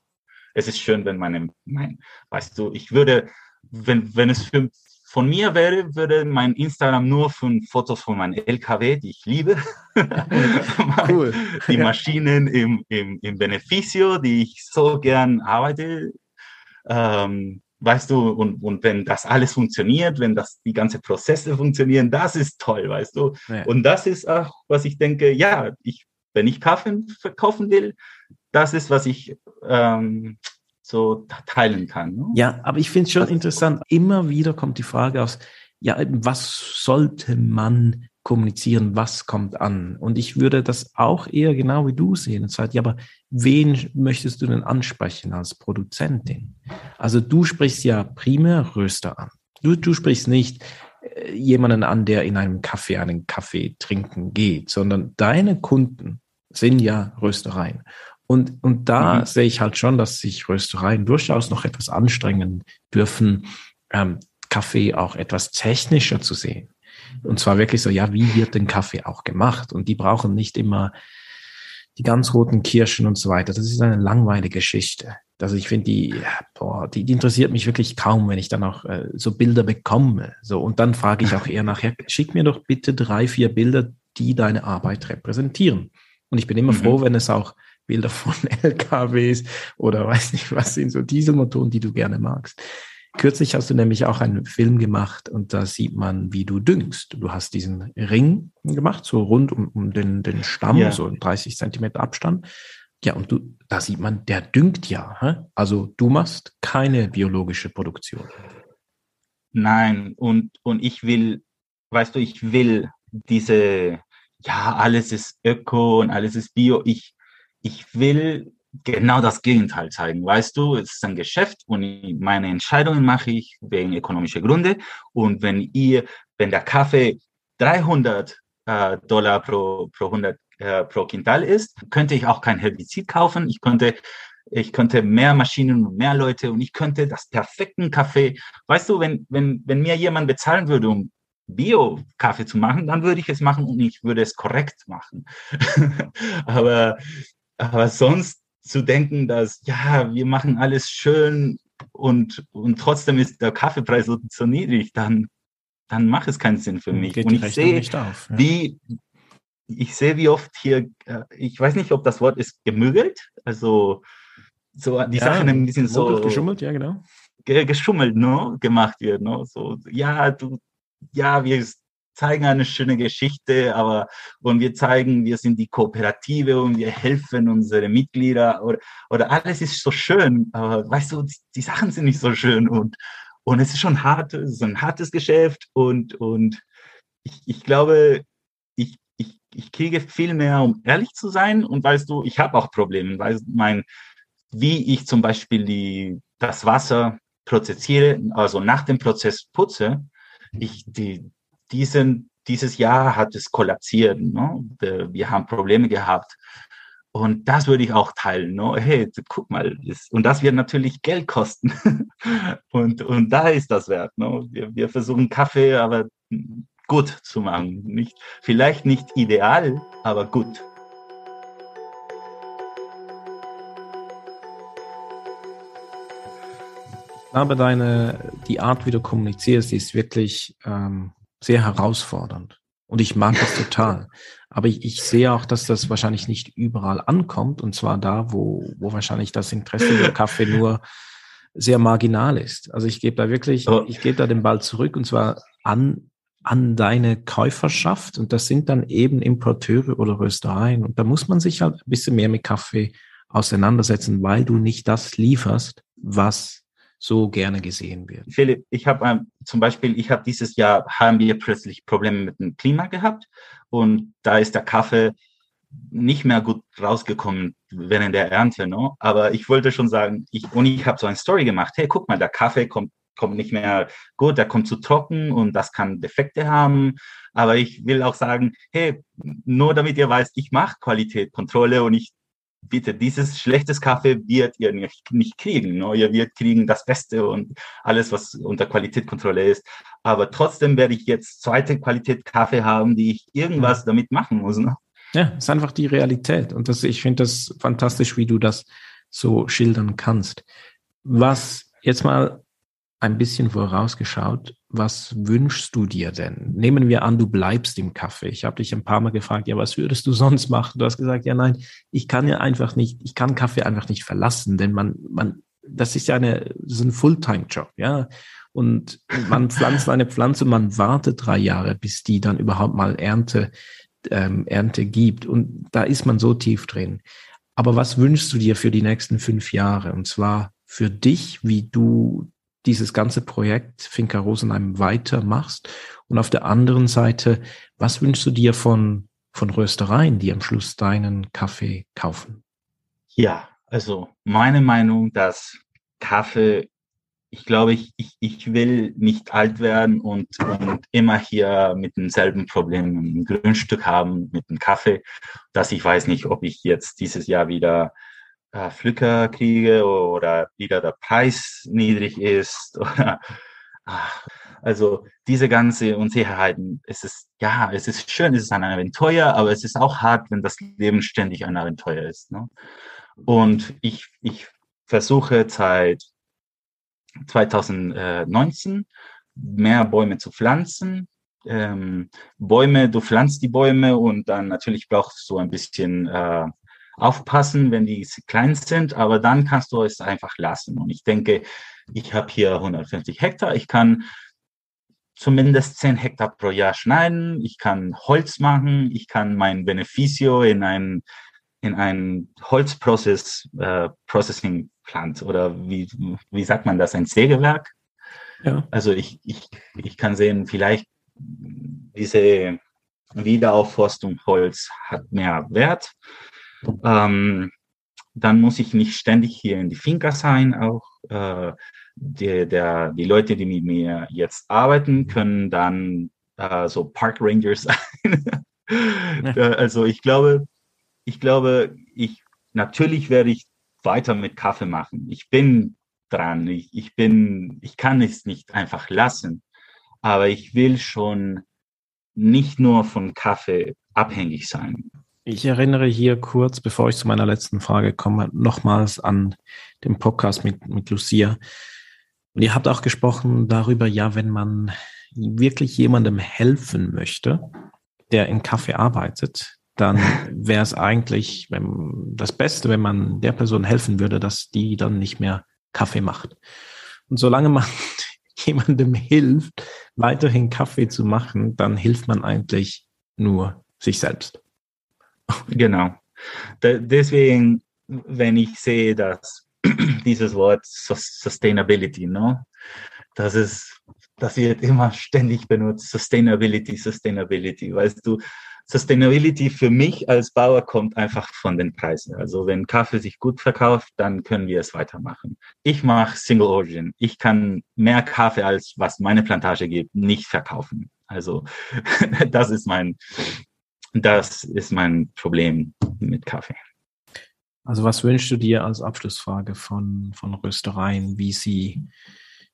Es ist schön, wenn meine, mein, weißt du, ich würde, wenn, wenn es für, von mir wäre, würde mein Instagram nur von Fotos von meinem LKW, die ich liebe. cool. die Maschinen im, im, im Beneficio, die ich so gern arbeite. Ähm, weißt du, und, und wenn das alles funktioniert, wenn das die ganze Prozesse funktionieren, das ist toll, weißt du. Ja. Und das ist auch, was ich denke, ja, ich wenn ich Kaffee verkaufen will, das ist, was ich ähm, so teilen kann. Ne? Ja, aber ich finde es schon interessant. Immer wieder kommt die Frage aus, ja, was sollte man kommunizieren, was kommt an? Und ich würde das auch eher genau wie du sehen und sagen, ja, aber wen möchtest du denn ansprechen als Produzentin? Also du sprichst ja primär Röster an. Du, du sprichst nicht äh, jemanden an, der in einem Kaffee einen Kaffee trinken geht, sondern deine Kunden sind ja Röstereien. Und, und da mhm. sehe ich halt schon, dass sich Röstereien durchaus noch etwas anstrengen dürfen, ähm, Kaffee auch etwas technischer zu sehen. Und zwar wirklich so, ja, wie wird denn Kaffee auch gemacht? Und die brauchen nicht immer die ganz roten Kirschen und so weiter. Das ist eine langweilige Geschichte. Also ich finde die, boah, die, die interessiert mich wirklich kaum, wenn ich dann auch äh, so Bilder bekomme. So und dann frage ich auch eher nachher, schick mir doch bitte drei, vier Bilder, die deine Arbeit repräsentieren. Und ich bin immer mhm. froh, wenn es auch Bilder von LKWs oder weiß nicht, was sind so Dieselmotoren, die du gerne magst. Kürzlich hast du nämlich auch einen Film gemacht und da sieht man, wie du düngst. Du hast diesen Ring gemacht, so rund um, um den, den Stamm, ja. so 30 Zentimeter Abstand. Ja, und du, da sieht man, der düngt ja. Hä? Also du machst keine biologische Produktion. Nein, und, und ich will, weißt du, ich will diese ja, alles ist öko und alles ist bio. Ich, ich will genau das Gegenteil zeigen. Weißt du, es ist ein Geschäft und meine Entscheidungen mache ich wegen ökonomischer Gründe. Und wenn ihr, wenn der Kaffee 300 äh, Dollar pro, pro 100 äh, pro Quintal ist, könnte ich auch kein Herbizid kaufen. Ich könnte ich könnte mehr Maschinen und mehr Leute und ich könnte das perfekten Kaffee. Weißt du, wenn, wenn, wenn mir jemand bezahlen würde, um Bio-Kaffee zu machen, dann würde ich es machen und ich würde es korrekt machen. aber, aber sonst zu denken, dass, ja, wir machen alles schön und, und trotzdem ist der Kaffeepreis so niedrig, dann, dann macht es keinen Sinn für mich. Geht und ich sehe, auf, ja. wie, ich sehe, wie oft hier, äh, ich weiß nicht, ob das Wort ist, gemügelt, also so die ja, Sachen ein bisschen so geschummelt, ja genau, geschummelt, no, gemacht wird, no, so ja, du ja, wir zeigen eine schöne Geschichte, aber und wir zeigen, wir sind die Kooperative und wir helfen unsere Mitglieder oder, oder alles ist so schön, aber weißt du, die, die Sachen sind nicht so schön und Und es ist schon hart, es ist ein hartes Geschäft und, und ich, ich glaube, ich, ich, ich kriege viel mehr, um ehrlich zu sein. Und weißt du, ich habe auch Probleme, weil mein, wie ich zum Beispiel die, das Wasser prozessiere, also nach dem Prozess putze, ich, die, diesen, dieses Jahr hat es kollaziert. Ne? Wir haben Probleme gehabt. Und das würde ich auch teilen. Ne? Hey, guck mal, ist, und das wird natürlich Geld kosten. und, und da ist das wert. Ne? Wir, wir versuchen Kaffee, aber gut zu machen. Nicht, vielleicht nicht ideal, aber gut. Aber deine, die Art, wie du kommunizierst, ist wirklich ähm, sehr herausfordernd. Und ich mag das total. Aber ich, ich sehe auch, dass das wahrscheinlich nicht überall ankommt. Und zwar da, wo, wo wahrscheinlich das Interesse für Kaffee nur sehr marginal ist. Also ich gebe da wirklich, ich gebe da den Ball zurück und zwar an, an deine Käuferschaft. Und das sind dann eben Importeure oder Röstereien. Und da muss man sich halt ein bisschen mehr mit Kaffee auseinandersetzen, weil du nicht das lieferst, was so gerne gesehen wird. Philipp, ich habe ähm, zum Beispiel, ich habe dieses Jahr, haben wir plötzlich Probleme mit dem Klima gehabt und da ist der Kaffee nicht mehr gut rausgekommen während der Ernte. No? Aber ich wollte schon sagen, ich, und ich habe so eine Story gemacht, hey, guck mal, der Kaffee kommt, kommt nicht mehr gut, der kommt zu trocken und das kann Defekte haben. Aber ich will auch sagen, hey, nur damit ihr weißt, ich mache Qualitätskontrolle und ich bitte, dieses schlechtes Kaffee wird ihr nicht, nicht kriegen. Ne? Ihr wird kriegen das Beste und alles, was unter Qualitätskontrolle ist. Aber trotzdem werde ich jetzt zweite Qualität Kaffee haben, die ich irgendwas damit machen muss. Ne? Ja, ist einfach die Realität. Und das, ich finde das fantastisch, wie du das so schildern kannst. Was jetzt mal ein bisschen vorausgeschaut, was wünschst du dir denn? Nehmen wir an, du bleibst im Kaffee. Ich habe dich ein paar Mal gefragt, ja, was würdest du sonst machen? Du hast gesagt, ja, nein, ich kann ja einfach nicht, ich kann Kaffee einfach nicht verlassen, denn man, man, das ist ja eine, das ist ein Fulltime-Job, ja. Und man pflanzt eine Pflanze, man wartet drei Jahre, bis die dann überhaupt mal Ernte, ähm, Ernte gibt. Und da ist man so tief drin. Aber was wünschst du dir für die nächsten fünf Jahre? Und zwar für dich, wie du dieses ganze Projekt Finca Rosenheim weitermachst? Und auf der anderen Seite, was wünschst du dir von, von Röstereien, die am Schluss deinen Kaffee kaufen? Ja, also meine Meinung, dass Kaffee, ich glaube, ich, ich, ich will nicht alt werden und, und immer hier mit demselben Problem ein Grundstück haben mit dem Kaffee, dass ich weiß nicht, ob ich jetzt dieses Jahr wieder äh, kriege oder wieder der Preis niedrig ist oder ach, also diese ganze Unsicherheiten, es ist ja, es ist schön, es ist ein Abenteuer, aber es ist auch hart, wenn das Leben ständig ein Abenteuer ist. Ne? Und ich, ich versuche seit 2019 mehr Bäume zu pflanzen. Ähm, Bäume, du pflanzt die Bäume und dann natürlich brauchst du ein bisschen äh, aufpassen, wenn die klein sind, aber dann kannst du es einfach lassen. Und ich denke, ich habe hier 150 Hektar, ich kann zumindest 10 Hektar pro Jahr schneiden, ich kann Holz machen, ich kann mein Beneficio in ein in ein Holzprozess äh, Processing Plant oder wie, wie sagt man das, ein Sägewerk. Ja. Also ich, ich, ich kann sehen, vielleicht diese Wiederaufforstung Holz hat mehr Wert. Ähm, dann muss ich nicht ständig hier in die Finca sein. Auch äh, die, der, die Leute, die mit mir jetzt arbeiten, können dann äh, so Park Rangers sein. also ich glaube, ich glaube, ich natürlich werde ich weiter mit Kaffee machen. Ich bin dran. Ich, ich bin, ich kann es nicht einfach lassen. Aber ich will schon nicht nur von Kaffee abhängig sein. Ich erinnere hier kurz, bevor ich zu meiner letzten Frage komme, nochmals an den Podcast mit, mit Lucia. Und ihr habt auch gesprochen darüber, ja, wenn man wirklich jemandem helfen möchte, der im Kaffee arbeitet, dann wäre es eigentlich wenn, das Beste, wenn man der Person helfen würde, dass die dann nicht mehr Kaffee macht. Und solange man jemandem hilft, weiterhin Kaffee zu machen, dann hilft man eigentlich nur sich selbst. Genau. deswegen, wenn ich sehe, dass dieses Wort Sustainability, no? das ist, das wird immer ständig benutzt. Sustainability, Sustainability. Weißt du, Sustainability für mich als Bauer kommt einfach von den Preisen. Also wenn Kaffee sich gut verkauft, dann können wir es weitermachen. Ich mache Single Origin. Ich kann mehr Kaffee als was meine Plantage gibt, nicht verkaufen. Also das ist mein, das ist mein Problem mit Kaffee. Also was wünschst du dir als Abschlussfrage von, von Röstereien, wie sie,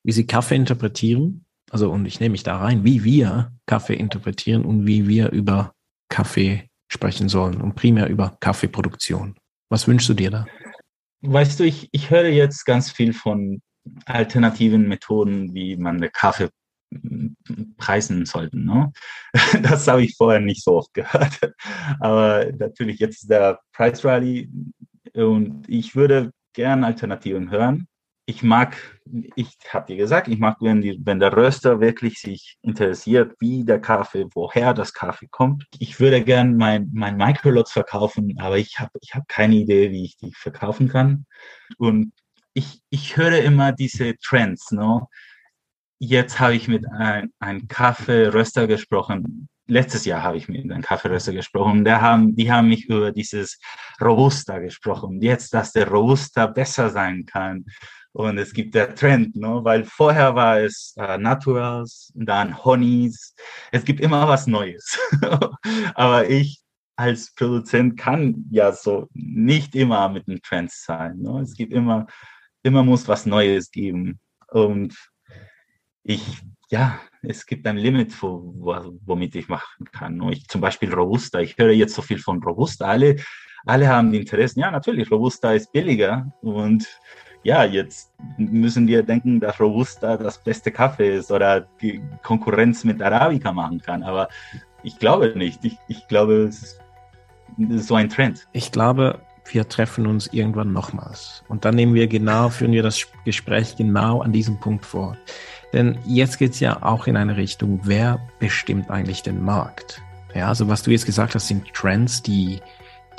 wie sie Kaffee interpretieren? Also, und ich nehme mich da rein, wie wir Kaffee interpretieren und wie wir über Kaffee sprechen sollen und primär über Kaffeeproduktion. Was wünschst du dir da? Weißt du, ich, ich höre jetzt ganz viel von alternativen Methoden, wie man den Kaffee preisen sollten. Ne? Das habe ich vorher nicht so oft gehört. Aber natürlich jetzt der Price Rally und ich würde gern Alternativen hören ich mag, ich habe dir gesagt, ich mag, wenn, die, wenn der Röster wirklich sich interessiert, wie der Kaffee, woher das Kaffee kommt. Ich würde gern mein, mein Microlots verkaufen, aber ich habe ich hab keine Idee, wie ich die verkaufen kann. Und ich, ich höre immer diese Trends. No? Jetzt habe ich mit einem ein Kaffeeröster gesprochen. Letztes Jahr habe ich mit einem Kaffeeröster gesprochen. Der haben, die haben mich über dieses Robusta gesprochen. Jetzt, dass der Robusta besser sein kann und es gibt der Trend, ne? weil vorher war es äh, Naturals, dann Honeys. Es gibt immer was Neues. Aber ich als Produzent kann ja so nicht immer mit den Trends sein. Ne? Es gibt immer, immer muss was Neues geben. Und ich, ja, es gibt ein Limit, wo, womit ich machen kann. Ich, zum Beispiel Robusta. Ich höre jetzt so viel von Robusta. Alle, alle haben Interessen. Ja, natürlich, Robusta ist billiger und ja, jetzt müssen wir denken, dass Robusta das beste Kaffee ist oder die Konkurrenz mit Arabica machen kann. Aber ich glaube nicht. Ich, ich glaube, es ist so ein Trend. Ich glaube, wir treffen uns irgendwann nochmals. Und dann nehmen wir genau, führen wir das Gespräch genau an diesem Punkt vor. Denn jetzt geht es ja auch in eine Richtung, wer bestimmt eigentlich den Markt? Ja, also was du jetzt gesagt hast, sind Trends, die,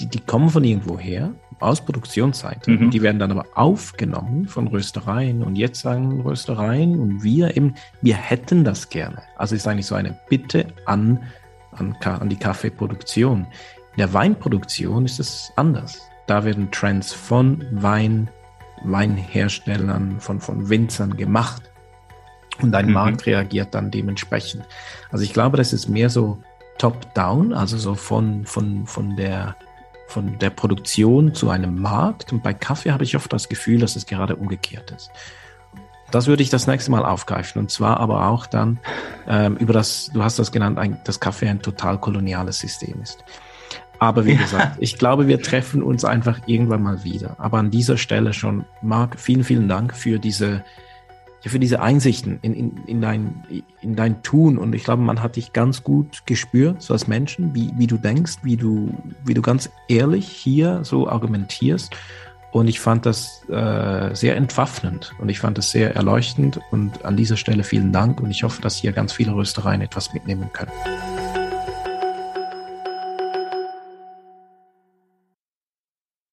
die, die kommen von irgendwo her aus Produktionsseite. Mhm. Die werden dann aber aufgenommen von Röstereien und jetzt sagen Röstereien und wir eben, wir hätten das gerne. Also ist eigentlich so eine Bitte an, an, an die Kaffeeproduktion. In der Weinproduktion ist es anders. Da werden Trends von Wein, Weinherstellern, von, von Winzern gemacht. Und ein mhm. Markt reagiert dann dementsprechend. Also ich glaube, das ist mehr so top-down, also so von, von, von der von der Produktion zu einem Markt. Und bei Kaffee habe ich oft das Gefühl, dass es gerade umgekehrt ist. Das würde ich das nächste Mal aufgreifen. Und zwar aber auch dann ähm, über das, du hast das genannt, ein, dass Kaffee ein total koloniales System ist. Aber wie ja. gesagt, ich glaube, wir treffen uns einfach irgendwann mal wieder. Aber an dieser Stelle schon, Marc, vielen, vielen Dank für diese ja, für diese Einsichten in, in, in, dein, in dein Tun. Und ich glaube, man hat dich ganz gut gespürt, so als Menschen, wie, wie du denkst, wie du, wie du ganz ehrlich hier so argumentierst. Und ich fand das äh, sehr entwaffnend und ich fand das sehr erleuchtend. Und an dieser Stelle vielen Dank und ich hoffe, dass hier ganz viele Röstereien etwas mitnehmen können.